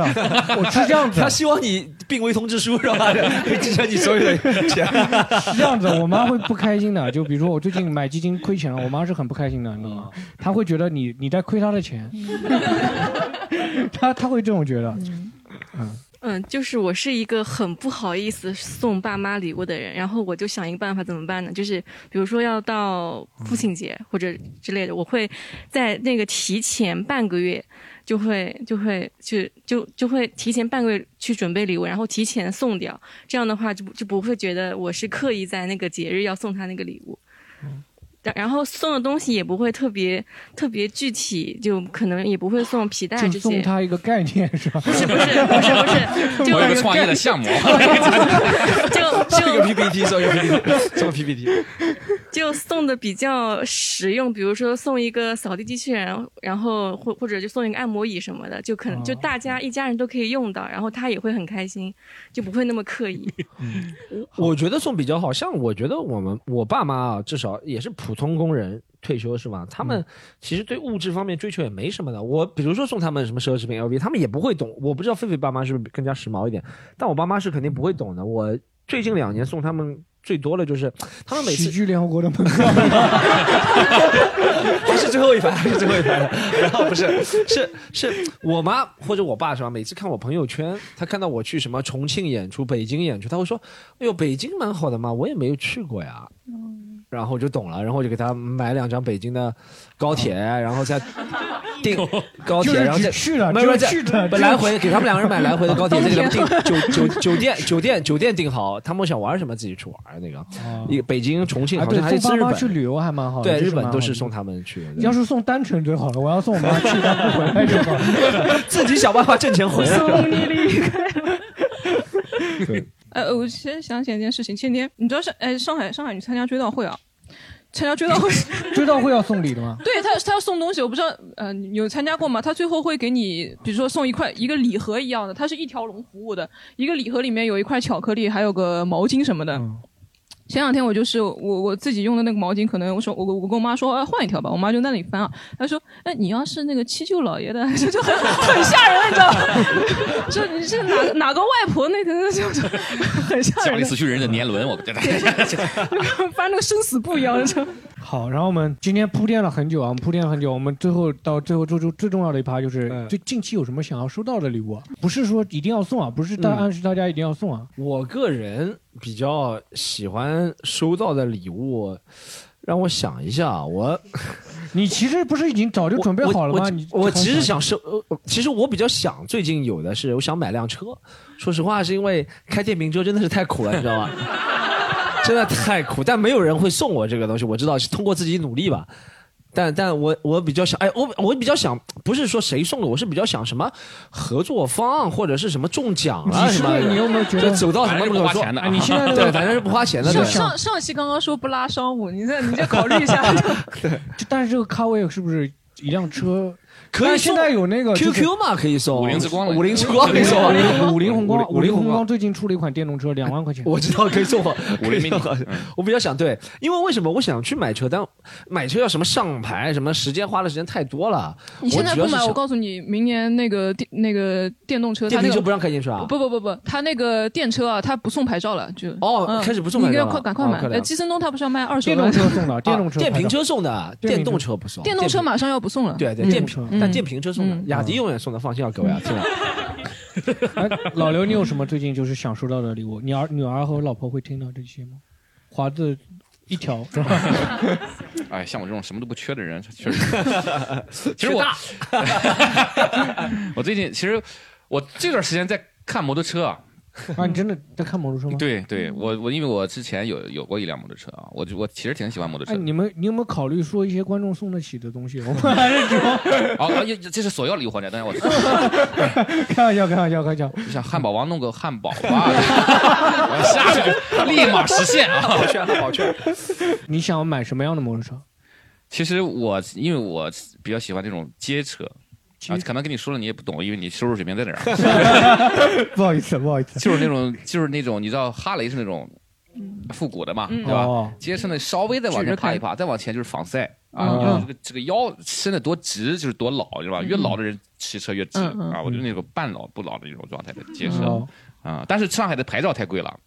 我是这样子。他希望你病危通知书是吧？可以继承你所有的钱。[LAUGHS] 是这样子，我妈会不开心的。就比如说我最近买基金亏钱了，我妈是很不开心的，你知道吗？她会觉得你你在亏她的钱。她她会这种觉得，嗯。嗯，就是我是一个很不好意思送爸妈礼物的人，然后我就想一个办法，怎么办呢？就是比如说要到父亲节或者之类的，我会在那个提前半个月就会就会去就就会提前半个月去准备礼物，然后提前送掉。这样的话就就不会觉得我是刻意在那个节日要送他那个礼物。然后送的东西也不会特别特别具体，就可能也不会送皮带这就些。送他一个概念是吧？不是不是不是不是，[LAUGHS] 就我有个创业的项目，[LAUGHS] 就就一个 PPT，送一个 PPT，送个 PPT。就送的比较实用，比如说送一个扫地机器人，然后或或者就送一个按摩椅什么的，就可能就大家一家人都可以用到，然后他也会很开心，就不会那么刻意。我觉得送比较好，像我觉得我们我爸妈啊，至少也是普通工人退休是吧？他们其实对物质方面追求也没什么的。我比如说送他们什么奢侈品 LV，他们也不会懂。我不知道狒狒爸妈是不是更加时髦一点，但我爸妈是肯定不会懂的。我最近两年送他们最多的就是他们每次喜剧联合国的门票，[LAUGHS] 还是最后一排，还是最后一排的。[LAUGHS] 然后不是，是是我妈或者我爸是吧？每次看我朋友圈，他看到我去什么重庆演出、北京演出，他会说：“哎呦，北京蛮好的嘛，我也没有去过呀。”然后我就懂了，然后我就给他买两张北京的高铁，然后再 [LAUGHS] 订高铁，然后再去了没有没有就是去的来回给他们两个人买来回的高铁，再给他们 [LAUGHS] 订酒酒酒店酒店酒店订好，他们想玩什么自己去玩那个。一北京、重庆啊，好对，像还是日本送爸妈去旅游还蛮好的，对，日本都是送他们去。要是送单程最好了，我要送我妈去，她不回来就好了。[LAUGHS] 自己想办法挣钱回来。送你离开。对，呃，我先想起一件事情，前天你知道上哎上海上海你参加追悼会啊？参加追悼会，[LAUGHS] 追悼会要送礼的吗？[LAUGHS] 对他他要送东西，我不知道呃你有参加过吗？他最后会给你，比如说送一块一个礼盒一样的，它是一条龙服务的，一个礼盒里面有一块巧克力，还有个毛巾什么的。前两天我就是我我自己用的那个毛巾，可能我说我我跟我妈说、哎、换一条吧，我妈就在那里翻啊，她说哎你要是那个七舅姥爷的，[LAUGHS] 就就很 [LAUGHS] 很吓人，你知道吗？[LAUGHS] 说你是哪个哪个外婆那个就就很吓人家里，死去人的年轮，我觉得。翻那个生死簿一样的就。好，然后我们今天铺垫了很久啊，我们铺垫了很久，我们最后到最后最最最重要的一趴就是，嗯最近期有什么想要收到的礼物啊？不是说一定要送啊，不是大嗯暗示大家一定要送啊。我个人比较喜欢收到的礼物，让我想一下，啊我 [LAUGHS] [LAUGHS] 你其实不是已经早就准备好了吗？我你我其实想收，呃其实我比较想最近有的是，我想买辆车。说实话，是因为开电瓶车真的是太苦了，你知道吗？真的太苦，但没有人会送我这个东西。我知道是通过自己努力吧。但但我我比较想，哎，我我比较想，不是说谁送的，我是比较想什么合作方或者是什么中奖啊什么。你有没有觉得走到什么反正是不花钱的说啊你现在 [LAUGHS] 对，反正是不花钱的。上上上期刚刚说不拉商务，你再你再考虑一下。[LAUGHS] 就但是这个咖位是不是一辆车？可以现在有那个 QQ 嘛，可以送五菱之光了五菱之光可以送 [LAUGHS] 五菱宏光，五菱宏光最近出了一款电动车，两万块钱。我知道可以送我，五菱我我比较想对，因为为什么我想去买车，但买车要什么上牌，什么时间花的时间太多了。你现在不买，我告诉你，明年那个电那个电动车，它那个电瓶车不让开进去啊？不不不不，他那个电车啊，他不送牌照了，就哦嗯开始不送牌照了你应该快赶快买。呃，基森东他不是要卖二手电动车送的，电动车啊电瓶车送的，电动车不送。电动车马上要不送了。对对，嗯电瓶，电瓶车送的嗯，雅迪永远送的，放心啊，各位啊听了。哎，老刘，你有什么最近就是想收到的礼物？你儿、女儿和老婆会听到这些吗？华子一条是吧？[LAUGHS] 哎，像我这种什么都不缺的人，确实。[LAUGHS] 其实我，[LAUGHS] 我最近其实我这段时间在看摩托车啊。[LAUGHS] 啊，你真的在看摩托车吗？对对，我我因为我之前有有过一辆摩托车啊，我就我其实挺喜欢摩托车哎，你们你有没有考虑说一些观众送得起的东西？我们还是主要 [LAUGHS] 哦，啊这这是索要礼物环节，等一下我 [LAUGHS] 开玩笑，开玩笑，开玩笑。想汉堡王弄个汉堡吧，我下去立马实现啊！汉堡券，汉堡券。你想买什么样的摩托车？其实我因为我比较喜欢那种街车。啊，可能跟你说了你也不懂，因为你收入水平在哪儿。[LAUGHS] 不好意思，不好意思。就是那种，就是那种，你知道哈雷是那种复古的嘛，嗯对吧？哦街车呢稍微再往前趴一趴，再往前就是仿赛啊，嗯你知道这个这个腰伸得多直就是多老，是吧？越老的人骑车越直啊，我就是那种半老不老的那种状态的街车哦啊。但是上海的牌照太贵了，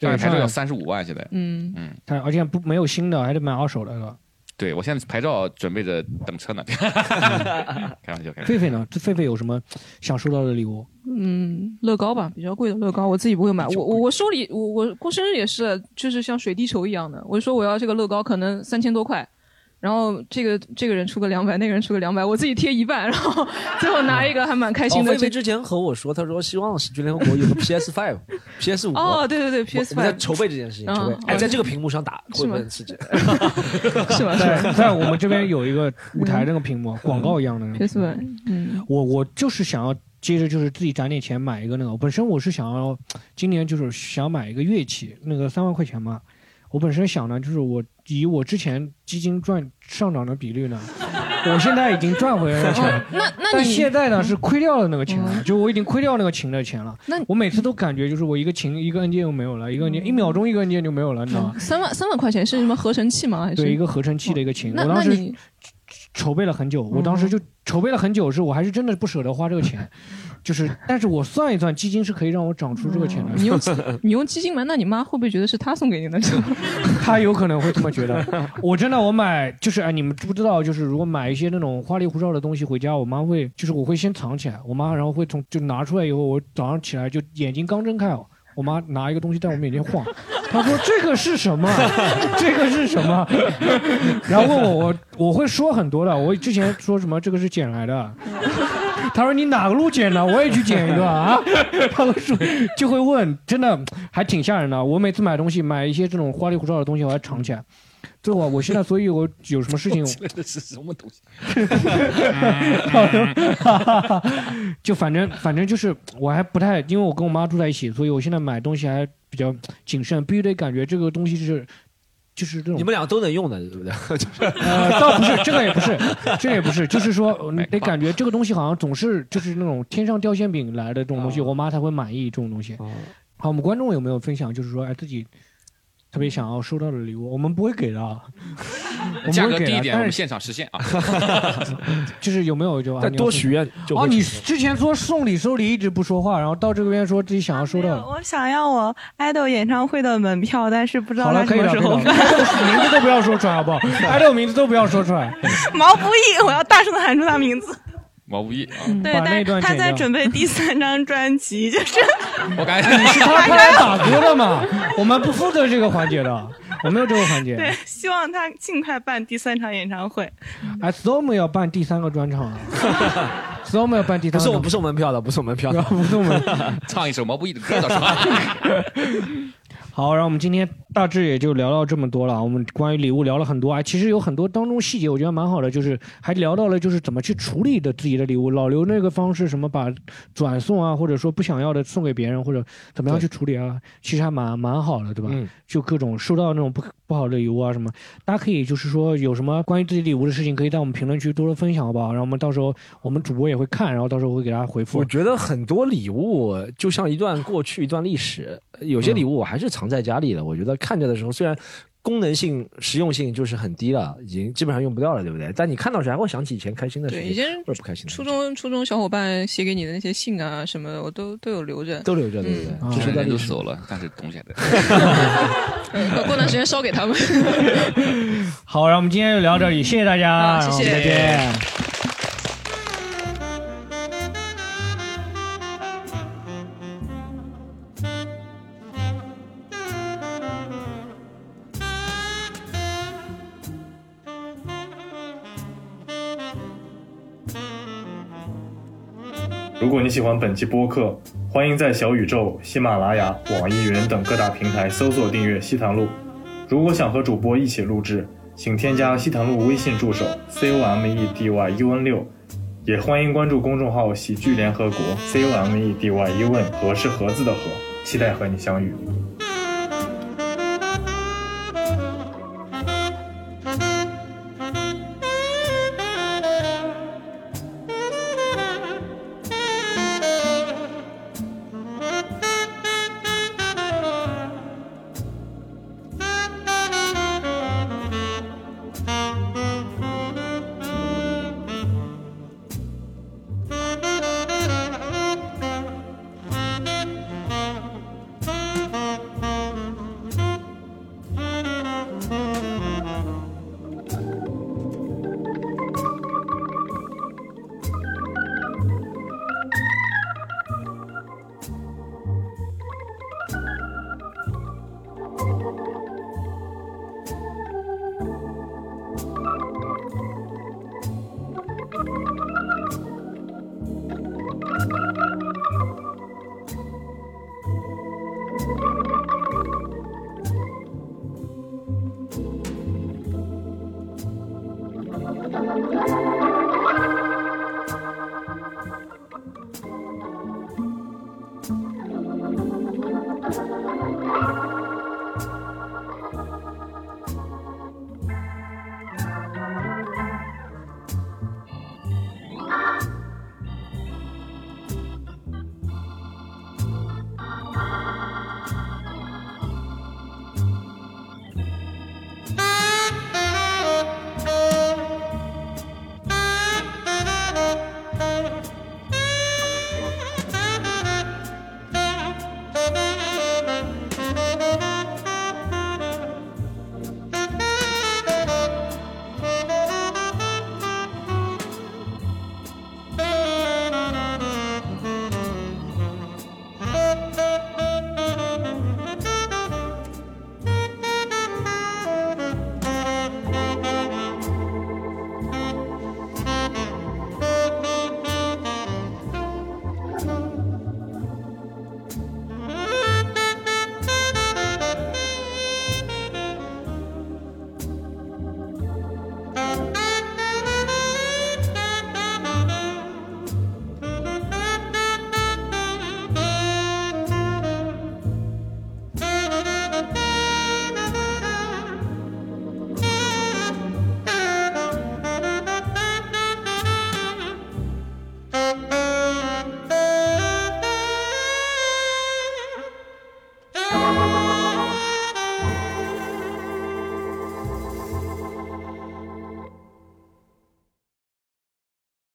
上海牌照要三十五万现在。嗯嗯，它而且不没有新的，还得买二手的，是吧？对我现在牌照准备着等车呢。[LAUGHS] 开玩笑，开玩笑。狒狒呢？这狒狒有什么想收到的礼物？嗯，乐高吧，比较贵的乐高，我自己不会买。我我我收礼，我我过生日也是，就是像水滴筹一样的。我就说我要这个乐高，可能三千多块，然后这个这个人出个两百，那个人出个两百，我自己贴一半，然后 [LAUGHS] 最后拿一个还蛮开心的。菲菲之前和我说，他说希望喜剧联合国有个 PS Five、[LAUGHS] PS 五。哦，对对对，PS Five。我们在筹备这件事情，筹备。哎，在这个屏幕上打会不会很刺激？[LAUGHS] 是吗？在在我们这边有一个舞台那个屏幕，广告一样的。PS Five。嗯。我我就是想要接着就是自己攒点钱买一个那个，本身我是想要今年就是想买一个乐器，那个三万块钱嘛。我本身想呢，就是我以我之前基金赚上涨的比率呢，[LAUGHS] 我现在已经赚回来了钱。[LAUGHS] 那那但现在呢是亏掉了那个钱了，就我已经亏掉那个琴的钱了。那我每次都感觉就是我一个琴一个按键又没有了，一个按键一秒钟一个按键就没有了，你知道吗？三万三万块钱是什么合成器吗？还是对一个合成器的一个琴？我当时筹备了很久，我当时就筹备了很久，是我还是真的不舍得花这个钱。就是，但是我算一算，基金是可以让我长出这个钱的。你用 [LAUGHS] 你用基金买，那你妈会不会觉得是他送给你的？[LAUGHS] 他有可能会这么觉得。我真的，我买就是哎，你们知不知道？就是如果买一些那种花里胡哨的东西回家，我妈会就是我会先藏起来，我妈然后会从就拿出来以后，我早上起来就眼睛刚睁开哦，我妈拿一个东西在我面前晃，她说这个是什么？[LAUGHS] 这个是什么？[LAUGHS] 然后问我我我会说很多的，我之前说什么这个是捡来的。[LAUGHS] 她说：“你哪个路捡的？我也去捡一个啊！”他会说，就会问，真的还挺吓人的。我每次买东西，买一些这种花里胡哨的东西，我还藏起来。最后，我现在，所以我有什么事情，这是什么东西？[LAUGHS] 就反正反正就是，我还不太，因为我跟我妈住在一起，所以我现在买东西还比较谨慎，必须得感觉这个东西是。就是这种，你们俩都能用的，对不对？[LAUGHS] 就是呃，倒不是，这个也不是，这也不是，就是说，得感觉这个东西好像总是就是那种天上掉馅饼来的这种东西，我妈才会满意这种东西。好，我们观众有没有分享？就是说，哎，自己。特别想要收到的礼物，我们不会给的，[LAUGHS] 价格低一点，我们现场实现啊。[LAUGHS] 就是有没有就再多许愿？哦，你之前说送礼收礼一直不说话，然后到这边说自己想要收到。我想要我爱豆演唱会的门票，但是不知道好了，可以了，名字都不要说出来好不好？爱豆名字都不要说出来。[LAUGHS] 毛不易，我要大声的喊出他名字。毛不易啊，对，但他在准备第三张专辑，就是 [LAUGHS] 我感觉你是他 [LAUGHS] 派来打歌的嘛，我们不负责这个环节的，我没有这个环节。对，希望他尽快办第三场演唱会。哎，Storm 要办第三个专场，[LAUGHS] Storm 要办第三，不是我不送门票的，不送门票的，不送门，唱一首毛不易的歌倒是吧？好，然后我们今天大致也就聊到这么多了。我们关于礼物聊了很多啊，其实有很多当中细节，我觉得蛮好的，就是还聊到了就是怎么去处理的自己的礼物。老刘那个方式，什么把转送啊，或者说不想要的送给别人，或者怎么样去处理啊，其实还蛮蛮好的，对吧？嗯。就各种收到那种不不好的礼物啊什么，大家可以就是说有什么关于自己礼物的事情，可以在我们评论区多多分享，好不好？然后我们到时候我们主播也会看，然后到时候会给大家回复。我觉得很多礼物就像一段过去，一段历史。有些礼物我还是藏在家里的。我觉得看着的时候，虽然功能性、实用性就是很低了，已经基本上用不掉了，对不对？但你看到时还会想起以前开心的事情，以前或者不开心的。初中初中小伙伴写给你的那些信啊什么的，我都都有留着，都留着，对不对？就是人都走了，但是东西还在。过段时间烧给他们。[LAUGHS] [LAUGHS] 好，然后我们今天就聊到这里，谢谢大家，谢谢，再见。如果你喜欢本期播客，欢迎在小宇宙、喜马拉雅、网易云等各大平台搜索订阅《西塘路》。如果想和主播一起录制，请添加西塘路微信助手 c o m e d y u n 六，也欢迎关注公众号“喜剧联合国 c o m e d y u n 和是盒子的和，期待和你相遇。